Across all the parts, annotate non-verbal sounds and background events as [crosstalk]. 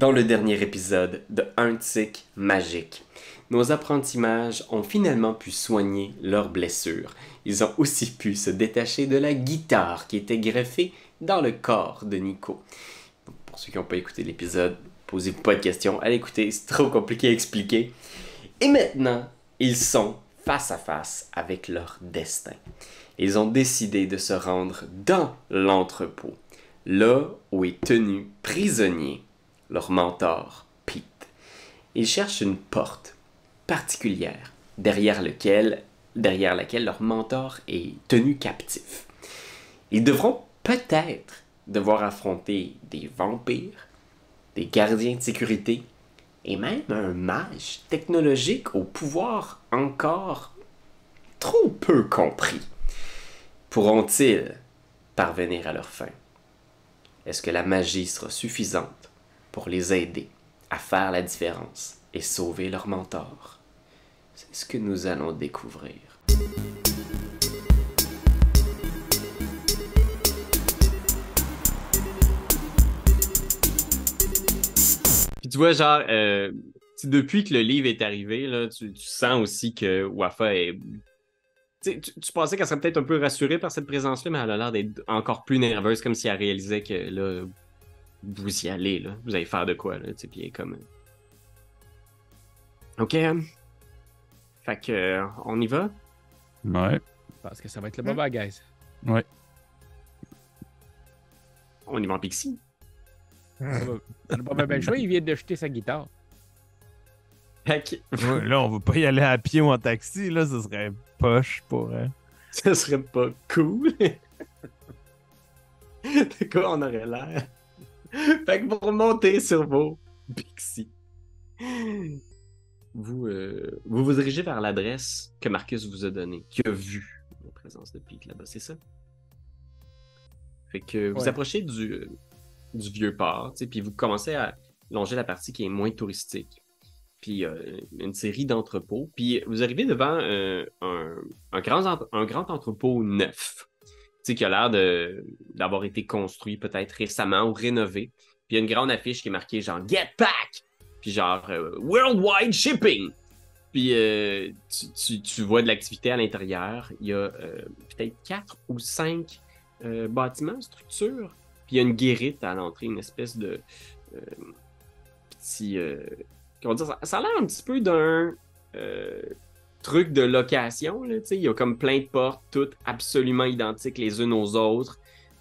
Dans le dernier épisode de Un tic magique, nos apprentis mages ont finalement pu soigner leurs blessures. Ils ont aussi pu se détacher de la guitare qui était greffée dans le corps de Nico. Pour ceux qui n'ont pas écouté l'épisode, posez-vous pas de questions, allez écouter, c'est trop compliqué à expliquer. Et maintenant, ils sont face à face avec leur destin. Ils ont décidé de se rendre dans l'entrepôt, là où est tenu prisonnier leur mentor, Pete. Ils cherchent une porte particulière derrière, lequel, derrière laquelle leur mentor est tenu captif. Ils devront peut-être devoir affronter des vampires, des gardiens de sécurité et même un mage technologique au pouvoir encore trop peu compris. Pourront-ils parvenir à leur fin? Est-ce que la magie sera suffisante pour les aider à faire la différence et sauver leur mentor? C'est ce que nous allons découvrir. Puis tu vois, genre, euh, depuis que le livre est arrivé, là, tu, sens aussi que Wafa est. Tu, tu, pensais qu'elle serait peut-être un peu rassurée par cette présence-là, mais elle a l'air d'être encore plus nerveuse, comme si elle réalisait que là, vous y allez, là. Vous allez faire de quoi, là. Puis elle est comme. Ok. Fait que, euh, on y va? Ouais. Parce que ça va être le moment, guys. Ouais. On y va en Pixie. On n'a pas bien le choix, il vient de jeter sa guitare. Fait que, Ouais, là, on va pas y aller à pied ou en taxi, là, ce serait poche pour. hein. ça serait pas cool. [laughs] De quoi on aurait l'air? [laughs] Fait que pour monter sur vos Pixie, vous, euh, vous vous dirigez vers l'adresse que Marcus vous a donnée, qui a vu la présence de Pete là-bas, c'est ça? Fait que vous Ouais. approchez du, du vieux port, puis vous commencez à longer la partie qui est moins touristique. Puis euh, une série d'entrepôts. Puis vous arrivez devant euh, un, un grand, un grand entrepôt neuf, sais, qui a l'air d'avoir été construit peut-être récemment ou rénové. Puis il y a une grande affiche qui est marquée genre Get Back! Puis genre euh, Worldwide Shipping! Puis euh, tu, tu- tu vois de l'activité à l'intérieur. Il y a euh, peut-être quatre ou cinq euh, bâtiments, structures. Puis il y a une guérite à l'entrée, une espèce de petit. comment dire, ça, ça a l'air un petit peu d'un truc de location. Il y a comme plein de portes, toutes absolument identiques les unes aux autres.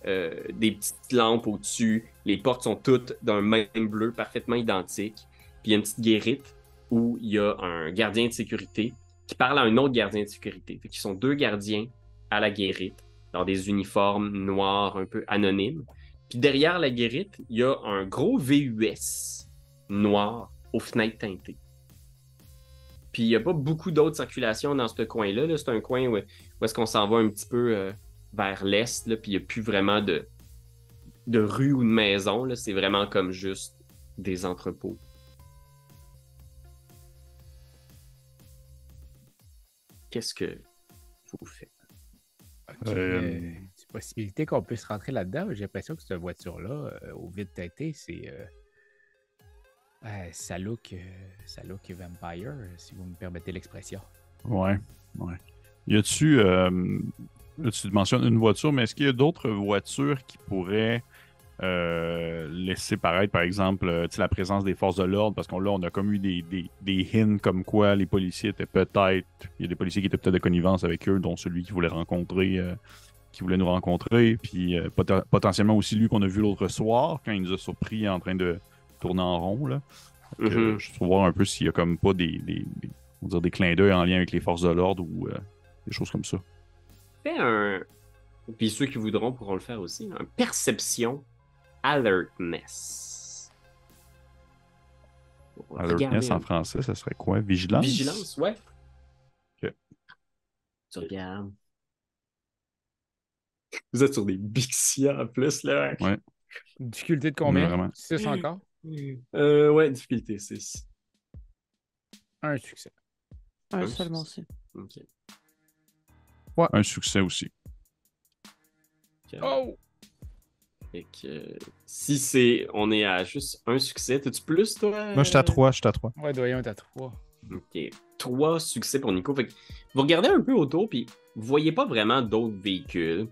euh, des petites lampes au-dessus. Les portes sont toutes d'un même bleu, parfaitement identique. Puis il y a une petite guérite où il y a un gardien de sécurité qui parle à un autre gardien de sécurité. Fait qu'ils sont deux gardiens à la guérite dans des uniformes noirs un peu anonymes. Puis derrière la guérite, il y a un gros VUS noir aux fenêtres teintées. Puis il n'y a pas beaucoup d'autres circulations dans ce coin-là. -là, c'est un coin où, où est-ce qu'on s'en va un petit peu euh, vers l'est, là, puis il n'y a plus vraiment de, de rue ou de maison. là. C'est vraiment comme juste des entrepôts. Qu'est-ce que vous faites? Ok, Euh, euh, C'est possibilité qu'on puisse rentrer là-dedans. J'ai l'impression que cette voiture-là, euh, au vide teinté, c'est. Euh, ça look, euh, ça look vampire, si vous me permettez l'expression. Ouais, ouais. Y a-tu. euh, tu mentionnes une voiture, mais est-ce qu'il y a d'autres voitures qui pourraient euh, laisser paraître, par exemple, euh, la présence des forces de l'ordre? Parce qu'on là, on a comme eu des, des, hints comme quoi les policiers étaient peut-être. Il y a des policiers qui étaient peut-être de connivence avec eux, dont celui qui voulait rencontrer. qui voulait nous rencontrer, puis poten- potentiellement aussi lui qu'on a vu l'autre soir quand il nous a surpris en train de tourner en rond. Là. Mhm. Je veux voir un peu s'il y a comme pas des, des, des- on va dire des clins d'œil en lien avec les forces de l'ordre ou euh, des choses comme ça. Fais un. Puis ceux qui voudront pourront le faire aussi. Un perception alertness. Alertness Regardez en un- français, ça serait quoi? Vigilance? Vigilance, ouais. Ok. Tu regardes. Vous êtes sur des [laughs] Bixia en plus, là. Ouais. Difficulté de combien? Vraiment. 6 encore? Euh, ouais, difficulté 6. Un succès. Un Un seulement aussi. Ok. Un succès aussi. Oh Fait que, euh, si c'est. On est à juste un succès, t'as-tu plus, toi? Moi, je suis à 3, je suis à 3. Ouais, doyen, t'as trois. Ok. Trois succès pour Nico. Fait que vous regardez un peu autour, puis vous voyez pas vraiment d'autres véhicules.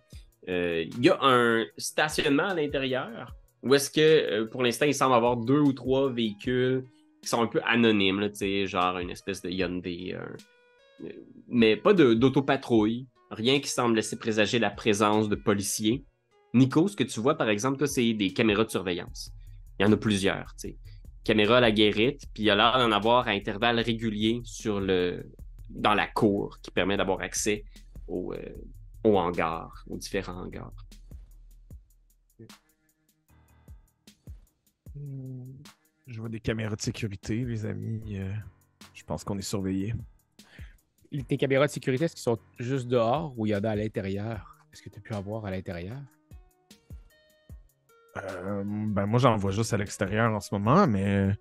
Euh, Il y a un stationnement à l'intérieur. Ou est-ce que, euh, pour l'instant, il semble avoir deux ou trois véhicules qui sont un peu anonymes, là, genre une espèce de Hyundai. un- euh, mais pas d'autopatrouille. Rien qui semble laisser présager la présence de policiers. Nico, ce que tu vois, par exemple, c'est des caméras de surveillance. Il y en a plusieurs, tu sais. Caméra à la guérite, puis il y a l'air d'en avoir à intervalles réguliers sur le... dans la cour qui permet d'avoir accès au, euh, au hangar, aux différents hangars. Je vois des caméras de sécurité, les amis. euh, je pense qu'on est surveillés. Tes caméras de sécurité, est-ce qu'ils sont juste dehors ou il y en a à l'intérieur? Est-ce que tu as pu en voir à l'intérieur? Euh, ben moi, j'en vois juste à l'extérieur en ce moment, mais euh,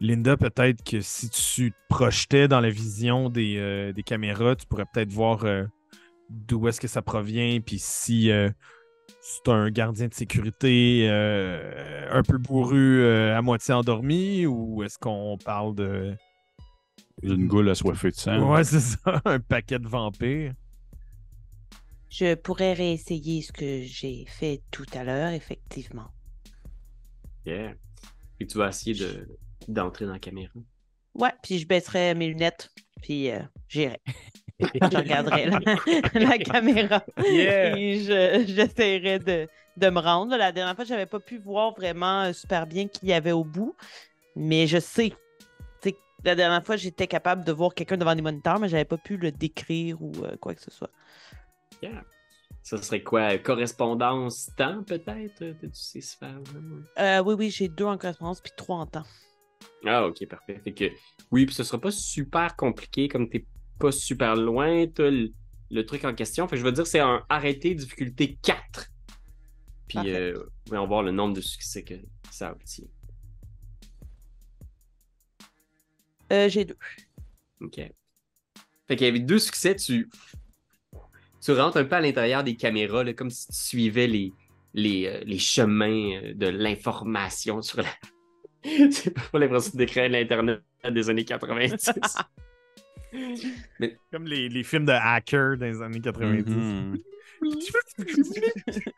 Linda, peut-être que si tu te projetais dans la vision des, euh, des caméras, tu pourrais peut-être voir d'où est-ce que ça provient, puis si c'est un gardien de sécurité euh, un peu bourru, euh, à moitié endormi, ou est-ce qu'on parle de... Une goule assoiffée de sang. Ouais, c'est ça, [laughs] un paquet de vampires. Je pourrais réessayer ce que j'ai fait tout à l'heure, effectivement. Yeah. Et tu vas essayer de, d'entrer dans la caméra. Ouais, puis je baisserai mes lunettes, puis euh, j'irai. [laughs] [laughs] je regarderai la, [laughs] la caméra. Yeah! Et je- j'essaierai de, de me rendre. La dernière fois, j'avais pas pu voir vraiment euh, super bien qui y avait au bout. Mais je sais. Tu sais, La dernière fois, j'étais capable de voir quelqu'un devant des moniteurs, mais j'avais pas pu le décrire ou euh, quoi que ce soit. Yeah. Ça serait quoi? Correspondance temps, peut-être? T'as-tu ces sphères-là? Euh, oui, oui, j'ai deux en correspondance puis trois en temps. Ah, ok, parfait. Fait que, oui, puis ce sera pas super compliqué, comme t'es pas super loin, t'as le, le truc en question. Fait que je veux dire, c'est un arrêté difficulté 4. Puis, euh, on va voir le nombre de succès que ça obtient. Euh, j'ai deux. OK. Fait qu'avec deux succès, tu, tu rentres un peu à l'intérieur des caméras, là, comme si tu suivais les, les, euh, les chemins euh, de l'information sur la. [laughs] J'ai pas l'impression de décrire l'Internet des années 90. [laughs] [laughs] Comme les, les films de hackers dans les années 90. Mhm. [laughs]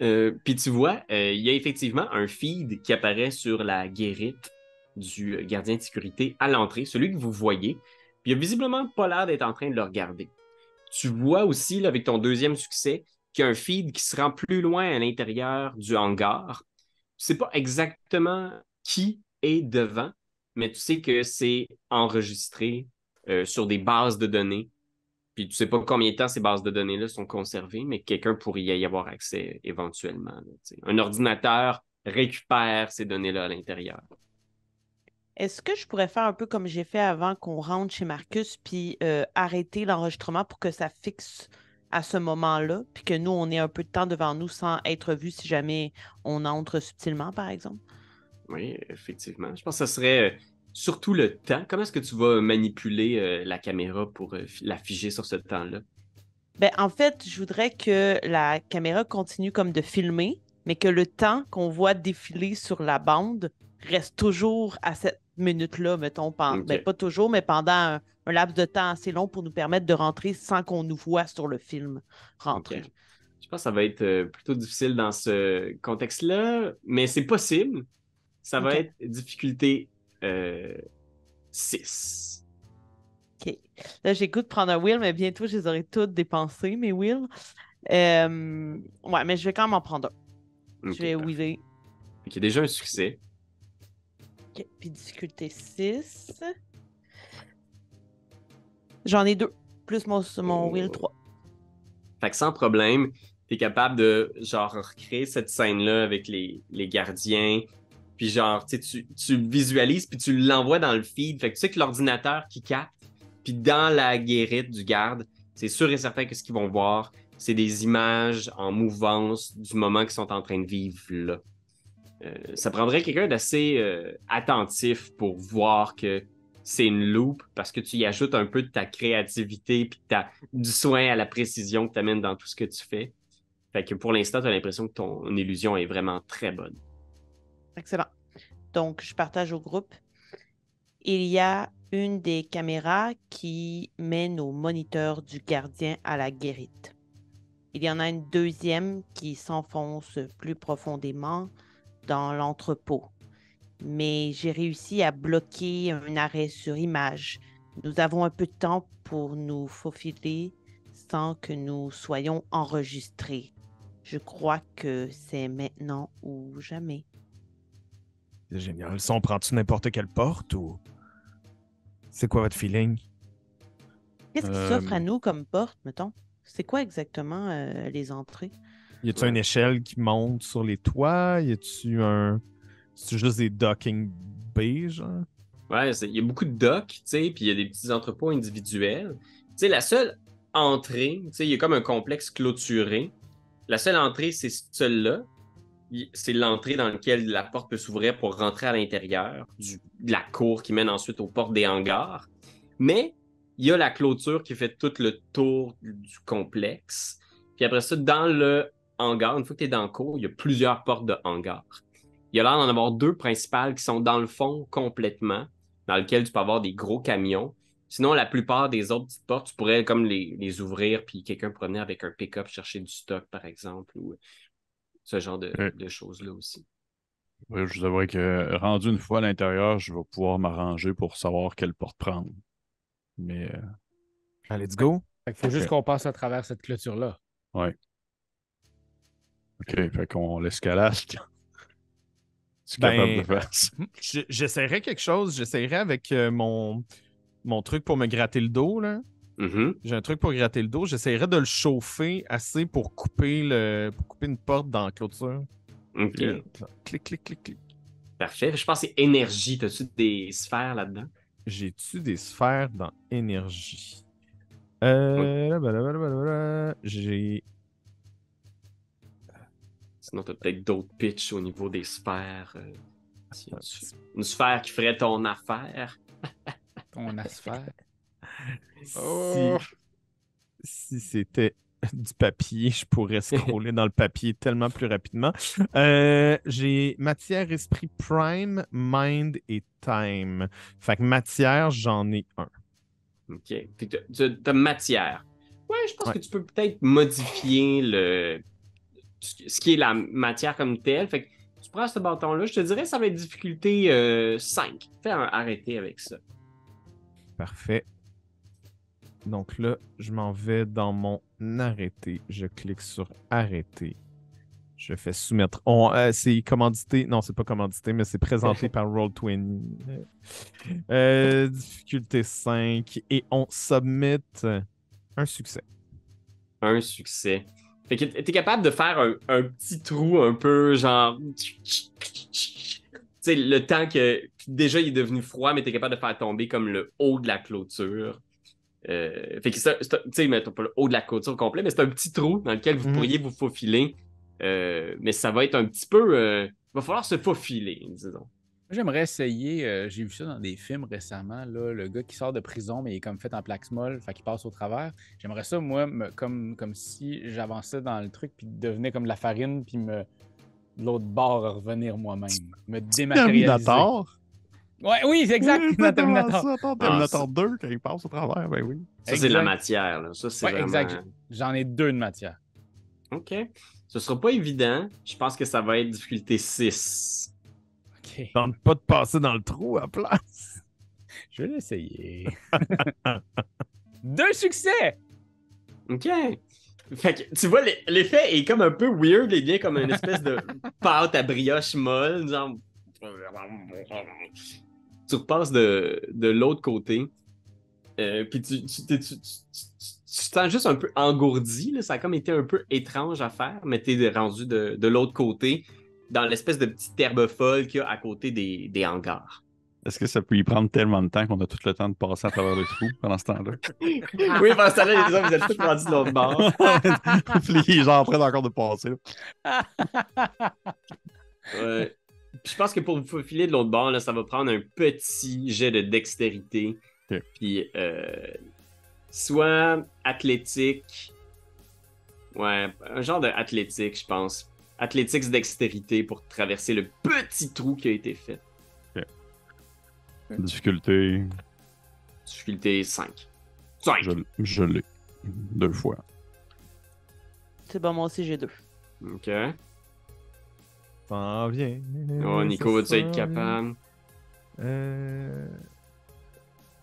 Euh, Puis tu vois, euh, il y a effectivement un feed qui apparaît sur la guérite du euh, gardien de sécurité à l'entrée, celui que vous voyez. Puis il a visiblement pas l'air d'être en train de le regarder. Tu vois aussi, là, avec ton deuxième succès, qu'il y a un feed qui se rend plus loin à l'intérieur du hangar. Tu sais pas exactement qui est devant, mais tu sais que c'est enregistré euh, sur des bases de données puis tu sais pas combien de temps ces bases de données-là sont conservées, mais quelqu'un pourrait y avoir accès éventuellement. là, un ordinateur récupère ces données-là à l'intérieur. Est-ce que je pourrais faire un peu comme j'ai fait avant qu'on rentre chez Marcus, puis euh, arrêter l'enregistrement pour que ça fixe à ce moment-là, puis que nous, on ait un peu de temps devant nous sans être vu si jamais on entre subtilement, par exemple? Oui, effectivement. Je pense que ce serait euh, surtout le temps. Comment est-ce que tu vas manipuler euh, la caméra pour euh, la figer sur ce temps-là? Ben, en fait, je voudrais que la caméra continue comme de filmer, mais que le temps qu'on voit défiler sur la bande reste toujours à cette minute-là, mettons. ben, pas toujours, mais pendant un, un laps de temps assez long pour nous permettre de rentrer sans qu'on nous voit sur le film rentrer. Je pense que ça va être euh, plutôt difficile dans ce contexte-là, mais c'est possible. Ça va être difficulté 6. OK. Là, j'ai goût de prendre un wheel, mais bientôt, je les aurai toutes dépensées, mes wheels. Euh, Ouais, mais je vais quand même en prendre un. je vais wheeler. A déjà un succès. OK. Puis difficulté 6. J'en ai deux. Plus mon, mon Oh. wheel 3. Fait que sans problème, tu es capable de genre recréer cette scène-là avec les, les gardiens. Puis genre, tu, le visualises, puis tu l'envoies dans le feed. Fait que tu sais que l'ordinateur qui capte, puis dans la guérite du garde, c'est sûr et certain que ce qu'ils vont voir, c'est des images en mouvance du moment qu'ils sont en train de vivre là. Euh, ça prendrait quelqu'un d'assez euh, attentif pour voir que c'est une loupe parce que tu y ajoutes un peu de ta créativité puis ta- du soin à la précision que tu amènes dans tout ce que tu fais. Fait que pour l'instant, tu as l'impression que ton illusion est vraiment très bonne. Excellent. Donc, je partage au groupe. Il y a une des caméras qui mène au moniteur du gardien à la guérite. Il y en a une deuxième qui s'enfonce plus profondément dans l'entrepôt. Mais j'ai réussi à bloquer un arrêt sur image. Nous avons un peu de temps pour nous faufiler sans que nous soyons enregistrés. Je crois que c'est maintenant ou jamais. C'est génial. Ça, on prend-tu n'importe quelle porte ou? C'est quoi votre feeling? Qu'est-ce qui Euh, s'offre à nous comme porte, mettons? C'est quoi exactement euh, les entrées? Y a-tu une échelle qui monte sur les toits? Y a-tu un. C'est juste des docking bays, genre? Ouais, c'est- il y a beaucoup de docks, tu sais, puis il y a des petits entrepôts individuels. Tu sais, la seule entrée, tu sais, il y a comme un complexe clôturé. La seule entrée, c'est celle-là. C'est l'entrée dans laquelle la porte peut s'ouvrir pour rentrer à l'intérieur de la cour qui mène ensuite aux portes des hangars. Mais il y a la clôture qui fait tout le tour du, complexe. Puis après ça, dans le hangar, une fois que tu es dans la cour, il y a plusieurs portes de hangar. Il y a l'air d'en avoir deux principales qui sont dans le fond complètement, dans lesquelles tu peux avoir des gros camions. Sinon, la plupart des autres petites portes, tu pourrais comme les, ouvrir, puis quelqu'un pourrait avec un pick-up chercher du stock, par exemple, ce genre de, Ouais. de choses-là aussi. Ouais, je devrais que, rendu une fois à l'intérieur, je vais pouvoir m'arranger pour savoir quelle porte prendre. Mais euh, Ah, let's go. Fait qu'il faut juste qu'on passe à travers cette clôture-là. OK, fait qu'on l'escalade. [laughs] C'est Ben, capable de faire J'essaierai quelque chose. J'essaierai avec euh, mon, mon truc pour me gratter le dos, là. Mhm. J'ai un truc pour gratter le dos. J'essaierai de le chauffer assez pour couper, le, pour couper une porte dans la clôture. OK. Puis, euh, Clic, clic, clic, clic. Parfait. Je pense que c'est énergie. T'as-tu des sphères là-dedans? J'ai-tu des sphères dans énergie? Euh, J'ai. Sinon, t'as peut-être d'autres pitchs au niveau des sphères. euh, si- Une sphère qui ferait ton affaire. Ton asphère. Si, si c'était du papier, je pourrais [laughs] scroller dans le papier tellement plus rapidement. Euh, J'ai matière, esprit, prime, mind et time. Fait que matière, j'en ai un. OK. Fait que t'as t'as matière. Ouais, je pense Ouais. que tu peux peut-être modifier le ce qui est la matière comme telle. Fait que tu prends ce bâton-là, je te dirais que ça va être difficulté euh, 5. Fais un arrêté avec ça. Parfait. Donc là, je m'en vais dans mon arrêté. Je clique sur arrêter. Je fais soumettre. Euh, c'est commandité. Non, c'est pas commandité, mais c'est présenté [laughs] par Roll20. Euh, difficulté 5. Et on submit un succès. Un succès. Fait que t'es capable de faire un, un petit trou un peu genre. Tu sais, le temps que. Déjà, il est devenu froid, mais t'es capable de faire tomber comme le haut de la clôture. Euh, fait que c'est, c'est- tu sais, mettons pas le haut de la clôture complet, mais c'est un petit trou dans lequel vous Mhm. pourriez vous faufiler. Euh, mais ça va être un petit peu. euh, il va falloir se faufiler, disons. Moi, J'aimerais essayer, euh, j'ai vu ça dans des films récemment, là, le gars qui sort de prison, mais il est comme fait en plaque molle, fait qu'il passe au travers. J'aimerais ça, moi, me- comme, comme si j'avançais dans le truc, puis devenait comme de la farine, puis me de l'autre bord revenir moi-même. Me dématérialiser. Terminator. Ouais, oui, c'est exact, Oui, [laughs] dans Terminator. ça, attends, Terminator 2, quand il passe au travers, ben oui. Ça, c'est de la matière. Là. Ça, c'est Ouais, vraiment... exact. J'en ai deux de matière. OK. Ce sera pas évident. Je pense que ça va être difficulté 6. OK. Tente pas de passer dans le trou à la place. [laughs] Je vais l'essayer. [laughs] deux succès! OK. Fait que, tu vois, l'e- l'effet est comme un peu weird. Il vient comme une espèce de pâte à brioche molle. Genre... Tu repasses de, de l'autre côté. Euh, puis tu, tu, tu, tu, tu- tu- tu te sens juste un peu engourdi. là. Ça a comme été un peu étrange à faire, mais t'es rendu de, de l'autre côté, dans l'espèce de petite herbe folle qu'il y a à côté des, des hangars. Est-ce que ça peut y prendre tellement de temps qu'on a tout le temps de passer à travers le trou pendant ce temps-là? [laughs] oui, pendant ce temps-là, les autres, vous êtes tous rendus de l'autre bord. [laughs] Puis les gens en train encore de passer. là. Ouais. Je pense que pour vous faufiler de l'autre bord, là, ça va prendre un petit jet de dextérité. Puis euh, soit athlétique. Ouais, un genre de athlétique, je pense. Athlétique dextérité pour traverser le petit trou qui a été fait. Difficulté, Difficulté 5. 5! je, je l'ai. Deux fois. C'est bon, moi aussi, j'ai deux. Ok. S'en vient. Oh, Nico, vas-tu être capable? Euh...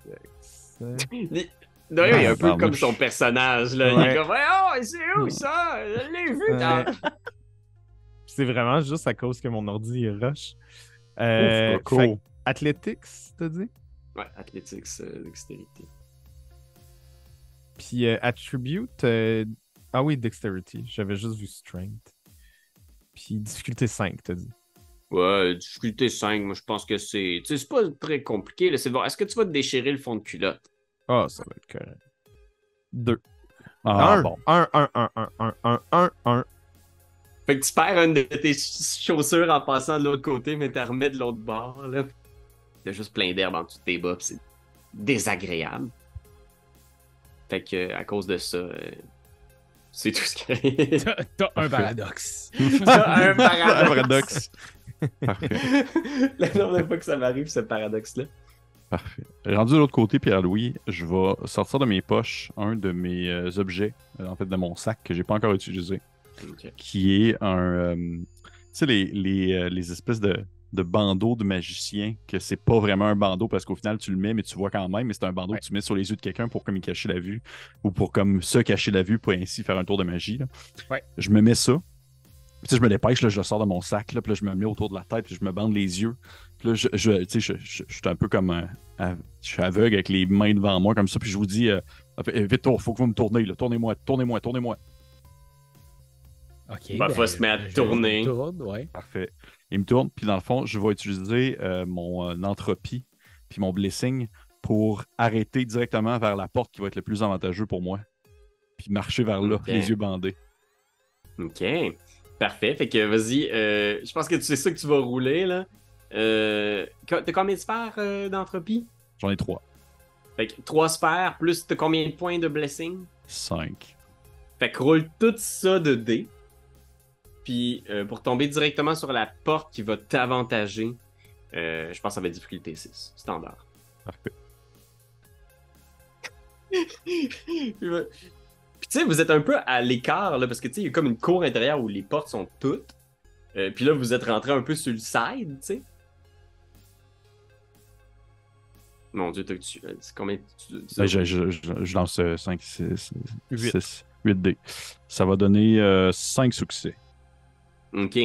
Dex. [laughs] Il- D'ailleurs, il est un Ah, peu comme son personnage, là. Il Ouais. est comme, oh, c'est où ça? Je l'ai vu dans. [laughs] C'est vraiment juste à cause que mon ordi est rush. Euh, Ouf, fait Athletics, t'as dit? Ouais, athlétique, euh, dextérité. Puis euh, Attribute. euh, Ah oui, Dexterity. J'avais juste vu Strength. Puis difficulté 5, t'as dit. Ouais, difficulté 5, moi je pense que c'est. Tu sais, c'est pas très compliqué, là. C'est de voir, est-ce que tu vas te déchirer le fond de culotte? Ah, ça va être correct. 2. Ah, 1, bon. 1, 1, 1, 1, 1, 1, 1, 1. Fait que tu perds une de tes ch- chaussures en passant de l'autre côté, mais t'as remets de l'autre bord, là. T'as juste plein d'herbe en dessous de tes bas, pis c'est désagréable. Fait que, à cause de ça, euh, c'est tout ce qu'il y a. T'as t'as un paradoxe. [laughs] T'as un Un paradoxe. Parfait. Le nombre de fois que ça m'arrive, ce paradoxe-là. Parfait. Rendu de l'autre côté, Pierre-Louis, je vais sortir de mes poches un de mes euh, objets, euh, en fait de mon sac que j'ai pas encore utilisé, qui est un. euh, tu sais, les, les, les espèces de, de bandeaux de magicien, que c'est pas vraiment un bandeau parce qu'au final tu le mets, mais tu vois quand même, mais c'est un bandeau Ouais. que tu mets sur les yeux de quelqu'un pour comme y cacher la vue, ou pour comme se cacher la vue, pour ainsi faire un tour de magie. là. Ouais. Je me mets ça. Puis, tu sais, je me dépêche, là, je le sors de mon sac, là, puis là, je me mets autour de la tête, puis je me bande les yeux. Puis là, je, je, tu sais, je, je- je suis un peu comme. un- av- je suis aveugle avec les mains devant moi, comme ça, puis je vous dis, euh, euh, vite, il faut que vous me tournez, là, tournez-moi, tournez-moi, tournez-moi. Ok. Bah, faut se mettre à tourner. je tourne, ouais. Parfait. Il me tourne, puis dans le fond, je vais utiliser euh, mon euh, entropie, puis mon blessing pour arrêter directement vers la porte qui va être le plus avantageux pour moi. Puis marcher vers là, les yeux bandés. Ok. Parfait. Fait que vas-y. euh, je pense que tu sais ça que tu vas rouler, là. Euh, t'as combien de sphères d'entropie? J'en ai trois. Fait que trois sphères, plus t'as combien de points de blessing? Cinq. Fait que roule tout ça de dés. Puis euh, pour tomber directement sur la porte qui va t'avantager, euh, je pense que ça va être difficulté 6, standard. Parfait. [laughs] Puis tu sais, vous êtes un peu à l'écart, là, parce que tu sais, il y a comme une cour intérieure où les portes sont toutes. Euh, puis là, vous êtes rentré un peu sur le side, tu sais. Mon dieu, t'as- tu- euh, c'est combien tu, tu- Ben, je, je- lance 5, 6, Huit. 6, 8 dés. Ça va donner 5 succès. OK.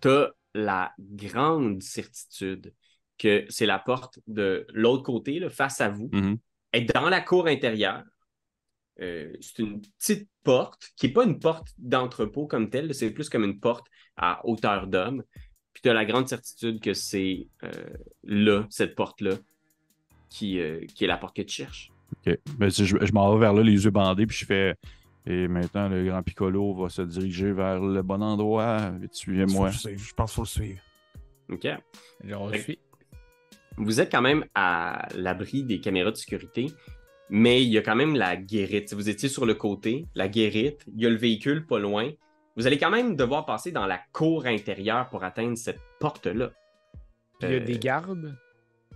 T'as la grande certitude que c'est la porte de l'autre côté, là, face à vous. Mhm. Elle est dans la cour intérieure. Euh, c'est une petite porte qui n'est pas une porte d'entrepôt comme telle, c'est plus comme une porte à hauteur d'homme. Puis tu as la grande certitude que c'est euh, là, cette porte-là, qui, euh, qui est la porte que tu cherches. Ok. Ben, si je, je m'en vais vers là, les yeux bandés, puis je fais. Et maintenant, le grand Piccolo va se diriger vers le bon endroit. Vite, suivez-moi. Le Je pense qu'il faut le suivre. OK? On suit. vous êtes quand même à l'abri des caméras de sécurité, mais il y a quand même la guérite. Si vous étiez sur le côté, la guérite, il y a le véhicule pas loin. Vous allez quand même devoir passer dans la cour intérieure pour atteindre cette porte-là. Il y a Euh, des gardes?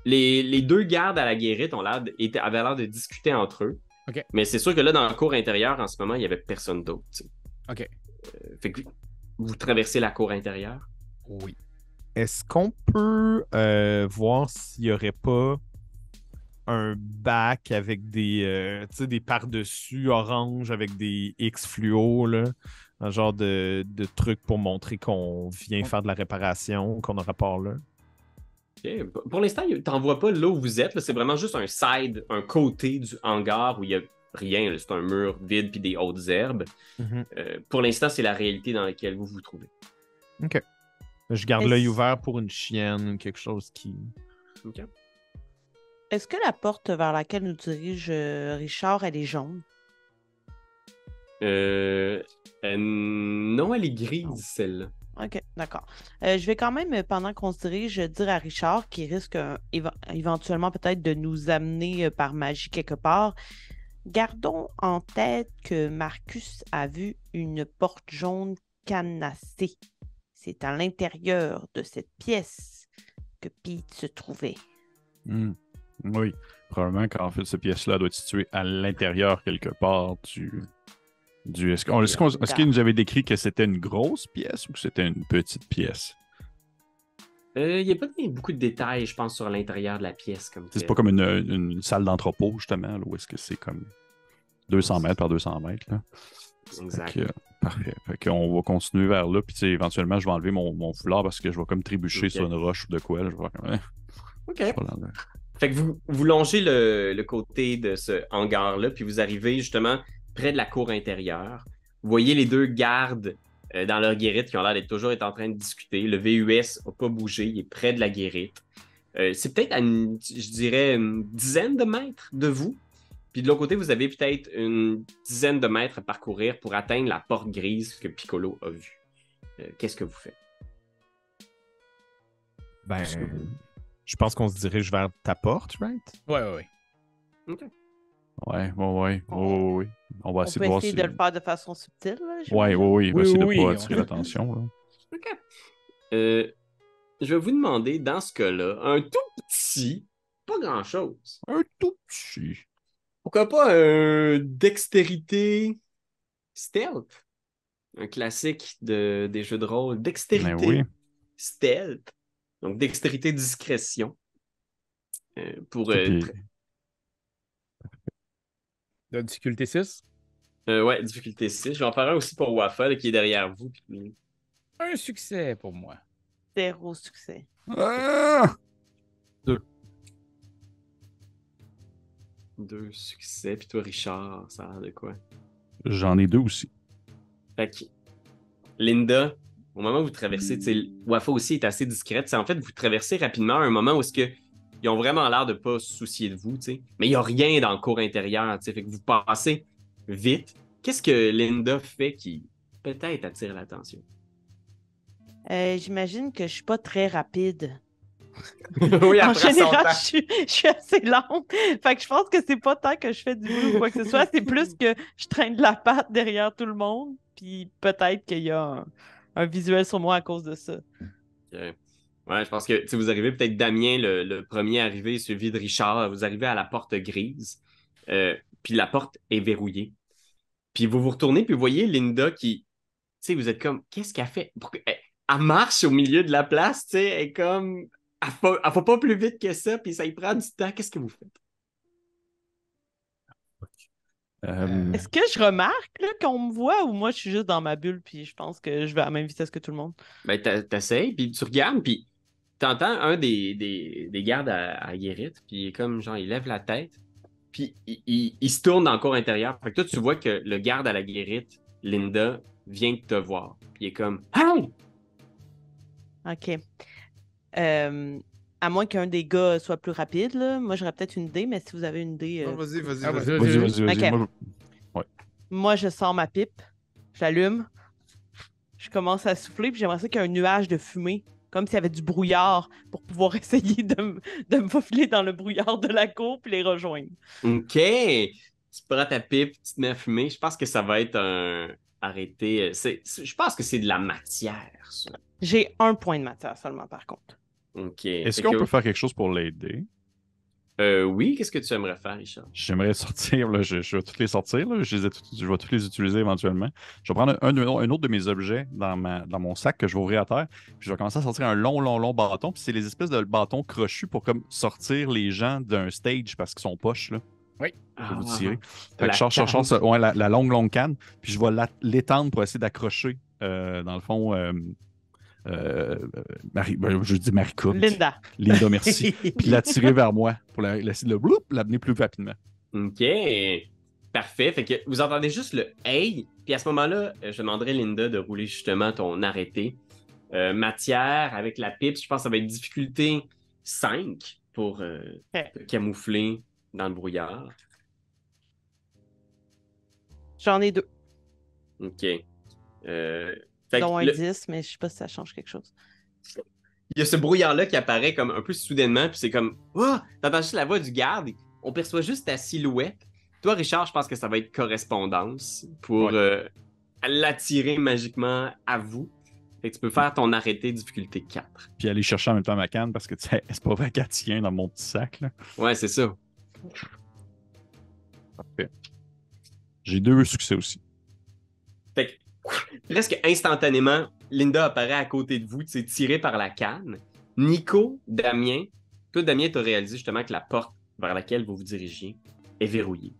Les, les deux gardes à la guérite ont l'air de- étaient- avaient l'air de discuter entre eux. Mais c'est sûr que là, dans la cour intérieure, en ce moment, il n'y avait personne d'autre. Ok. Euh, fait que vous traversez la cour intérieure? Oui. Est-ce qu'on peut euh, voir s'il n'y aurait pas un bac avec des, euh, des par-dessus orange avec des X fluo, là? Un genre de, de truc pour montrer qu'on vient faire de la réparation, qu'on a rapport là? Ok. Pour- l'instant, tu n'en vois pas là où vous êtes. là. C'est vraiment juste un side, un côté du hangar où il n'y a rien. là. C'est un mur vide puis des hautes herbes. Euh, pour l'instant, c'est la réalité dans laquelle vous vous trouvez. Je garde Est-ce- l'œil ouvert pour une chienne ou quelque chose qui. Ok. Est-ce que la porte vers laquelle nous dirige euh, Richard, elle est jaune? Euh, euh, non, elle est grise, celle-là. OK, d'accord. Euh, je vais quand même, euh, pendant qu'on se dirige, dire à Richard, qui risque euh, éventuellement peut-être de nous amener par magie quelque part, Gardons en tête que Marcus a vu une porte jaune cadenassée. C'est à l'intérieur de cette pièce que Pete se trouvait. Hmm. Oui, probablement qu'en fait, cette pièce-là doit être située à l'intérieur quelque part du. Du... Est-ce qu'on- est-ce qu'on- est-ce qu'il nous avait décrit que c'était une grosse pièce ou que c'était une petite pièce? Euh, Il n'y a pas beaucoup de détails, je pense, sur l'intérieur de la pièce. comme C'est pas comme une, une salle d'entrepôt, justement, là, où est-ce que c'est comme 200 mètres par 200 mètres. Là. Exact. Fait que, parfait. Fait qu'on va continuer vers là. Puis éventuellement, je vais enlever mon, mon foulard parce que je vais comme trébucher sur une roche ou de quoi. là. Je vais faire comme, hein, OK. je. Fait que vous, vous longez le, le côté de ce hangar-là, puis vous arrivez justement près de la cour intérieure. Vous voyez les deux gardes euh, dans leur guérite qui ont l'air d'être toujours être en train de discuter. Le VUS n'a pas bougé, il est près de la guérite. Euh, c'est peut-être à, une- je dirais, une dizaine de mètres de vous. Puis de l'autre côté, vous avez peut-être une dizaine de mètres à parcourir pour atteindre la porte grise que Piccolo a vue. Euh, Qu'est-ce que vous faites? Ben, je pense qu'on se dirige vers ta porte, right? Ouais, ouais, ouais. Ouais, ouais, ouais, ouais, ouais, ouais. On va On essayer peut de voir essayer si. de le faire de façon subtile. là, Ouais, ouais, ouais. Il va Oui, essayer de oui, pas oui, attirer on- l'attention. [laughs] OK. Euh, je vais vous demander, dans ce cas-là, un tout petit, pas grand-chose. Un tout petit. Pourquoi pas un dextérité stealth? Un classique de, des jeux de rôle. Dextérité Ben oui. stealth. Donc, dextérité discrétion. Euh, pour. euh, Puis- De difficulté 6. euh, ouais, difficulté 6. Je vais en faire un aussi pour Waffle qui est derrière vous. puis- Un succès pour moi. Zéro succès. Ah! Deux succès. Puis toi, Richard, ça a l'air de quoi? J'en ai deux aussi. Fait que, Linda, au moment où vous traversez, tu sais, Wafa aussi est assez discrète. C'est en fait, vous traversez rapidement un moment où est-ce que ils ont vraiment l'air de pas se soucier de vous, tu sais. Mais il n'y a rien dans le cours intérieur, tu sais. Fait que vous passez vite. Qu'est-ce que Linda fait qui peut-être attire l'attention? Euh, J'imagine que je suis pas très rapide. [laughs] oui, En général, je suis, je suis assez lente. Fait que je pense que c'est pas tant que je fais du bruit ou quoi que ce soit, c'est plus que je traîne de la patte derrière tout le monde. Puis peut-être qu'il y a un, un visuel sur moi à cause de ça. Ok. Ouais, je pense que tu sais, vous arrivez peut-être Damien, le, le premier arrivé, suivi de Richard. Vous arrivez à la porte grise, euh, puis la porte est verrouillée. Puis vous vous retournez, puis vous voyez Linda qui, tu sais, vous êtes comme, qu'est-ce qu'elle fait? Pourquoi- Elle, elle marche au milieu de la place, tu sais, elle est comme, elle faut, elle faut pas plus vite que ça, puis ça y prend du temps. Qu'est-ce que vous faites? Euh, Est-ce que je remarque là, qu'on me voit ou moi je suis juste dans ma bulle puis je pense que je vais à la même vitesse que tout le monde? Ben, t'essayes, puis tu regardes, puis t'entends un des, des, des gardes à, à Guérite, puis il est comme, genre, il lève la tête, puis il, il- il se tourne dans le cours intérieur. Fait que toi, tu vois que le garde à la Guérite, Linda, vient de te voir. Puis il est comme, Hey! OK. Euh, à moins qu'un des gars soit plus rapide, là. moi j'aurais peut-être une idée, mais si vous avez une idée, euh, vas-y, vas-y, Ah, vas-y. Vas-y, vas-y, vas-y. Ok. Moi, moi je sors ma pipe, j'allume, je commence à souffler, puis j'aimerais ça qu'il y ait un nuage de fumée, comme s'il y avait du brouillard, pour pouvoir [laughs] essayer de, me- de me faufiler dans le brouillard de la cour puis les rejoindre. OK! Tu prends ta pipe, tu te mets à fumer. Je pense que ça va être un. Arrêté. euh, c'est- c'est- Je pense que c'est de la matière, ça. J'ai un point de matière seulement, par contre. OK. Est-ce Fait qu'on que- peut faire quelque chose pour l'aider? Euh, oui, qu'est-ce que tu aimerais faire, Richard? J'aimerais sortir, là, je, je vais toutes les sortir, là, je, les ai toutes- je vais toutes les utiliser éventuellement. Je vais prendre un, un- un autre de mes objets dans, ma, dans mon sac que je vais ouvrir à terre, puis je vais commencer à sortir un long, long, long bâton, puis c'est les espèces de bâtons crochus pour comme sortir les gens d'un stage parce qu'ils sont poches, là, pour vous tirer. Fait que La je sors, je sors, je ouais, la, la longue, longue canne, puis je vais l'étendre pour essayer d'accrocher, euh, dans le fond, euh, euh, Marie, ben, je dis Marie. Linda. Linda, merci. [laughs] puis la tirer vers moi pour la, la, le bloup, l'amener plus rapidement. OK. Parfait. Fait que vous entendez juste le hey. Puis à ce moment-là, euh, je demanderai Linda de rouler justement ton arrêté. Euh, matière avec la pipe, je pense que ça va être difficulté 5 pour euh, camoufler dans le brouillard. J'en ai deux, OK. Euh, dont un le- 10, mais je sais pas si ça change quelque chose. il y a ce brouillard-là qui apparaît comme un peu soudainement, puis c'est comme Oh! T'entends juste la voix du garde, on perçoit juste ta silhouette, Toi, Richard, je pense que ça va être correspondance pour Ouais. euh, l'attirer magiquement à vous. Fait que tu peux faire ton arrêté difficulté 4. Puis aller chercher en même temps ma canne parce que tu sais, [laughs] c'est pas vrai qu'elle tient dans mon petit sac. Là. Ouais, c'est ça. Parfait. J'ai deux succès aussi. Fait que presque instantanément, Linda apparaît à côté de vous, tirée par la canne. Nico, Damien, toi, Damien, tu réalisé justement que la porte vers laquelle vous vous dirigiez est verrouillée.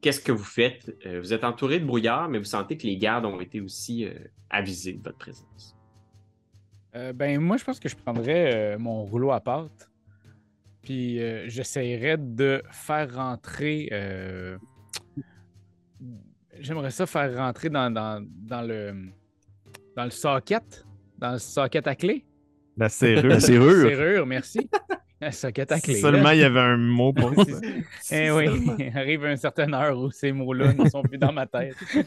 Qu'est-ce que vous faites? Euh, vous êtes entouré de brouillard, mais vous sentez que les gardes ont été aussi euh, avisés de votre présence. Euh, ben, moi, je pense que je prendrais mon rouleau à pâte. Puis j'essaierais de faire rentrer. J'aimerais ça faire rentrer dans, dans, dans le. Dans le socket. Dans le socket à clé. La serrure. La serrure. Serrure, merci. Le socket à clé. Là. Seulement il y avait un mot pour [laughs] ça. Eh oui, il arrive une certaine heure où ces mots-là ne sont plus dans ma tête. [laughs] fait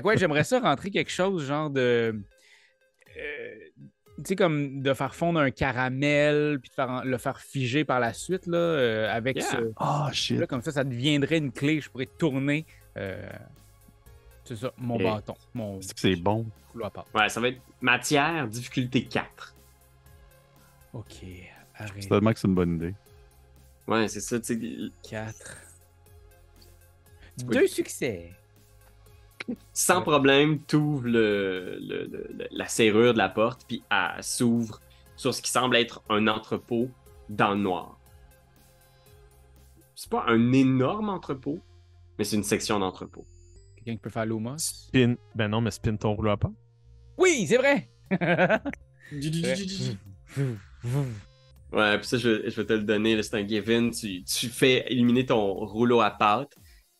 que ouais, j'aimerais ça rentrer quelque chose genre de. euh, sais, comme de faire fondre un caramel, puis de faire, le faire figer par la suite, là, euh, avec Yeah. ce. Ah, shit. Là, comme ça, ça deviendrait une clé. Je pourrais tourner. euh, c'est ça, mon Et- bâton, mon C'est que c'est bon? Ouais, ça va être matière, difficulté 4. Ok, C'est arrête. tellement que c'est une bonne idée. Ouais, c'est ça, tu sais. 4. peux- Deux succès. Sans problème, tu ouvres le, le- le- le- la serrure de la porte, puis elle s'ouvre sur ce qui semble être un entrepôt dans le noir. C'est pas un énorme entrepôt, mais c'est une section d'entrepôt. Quelqu'un qui peut faire l'Omos? Spin. Ben non, mais spin ton rouleau à pas. Oui, c'est vrai! [laughs] Ouais, puis ça, je, je vais te le donner, là, c'est un given. Tu, tu fais éliminer ton rouleau à pâte,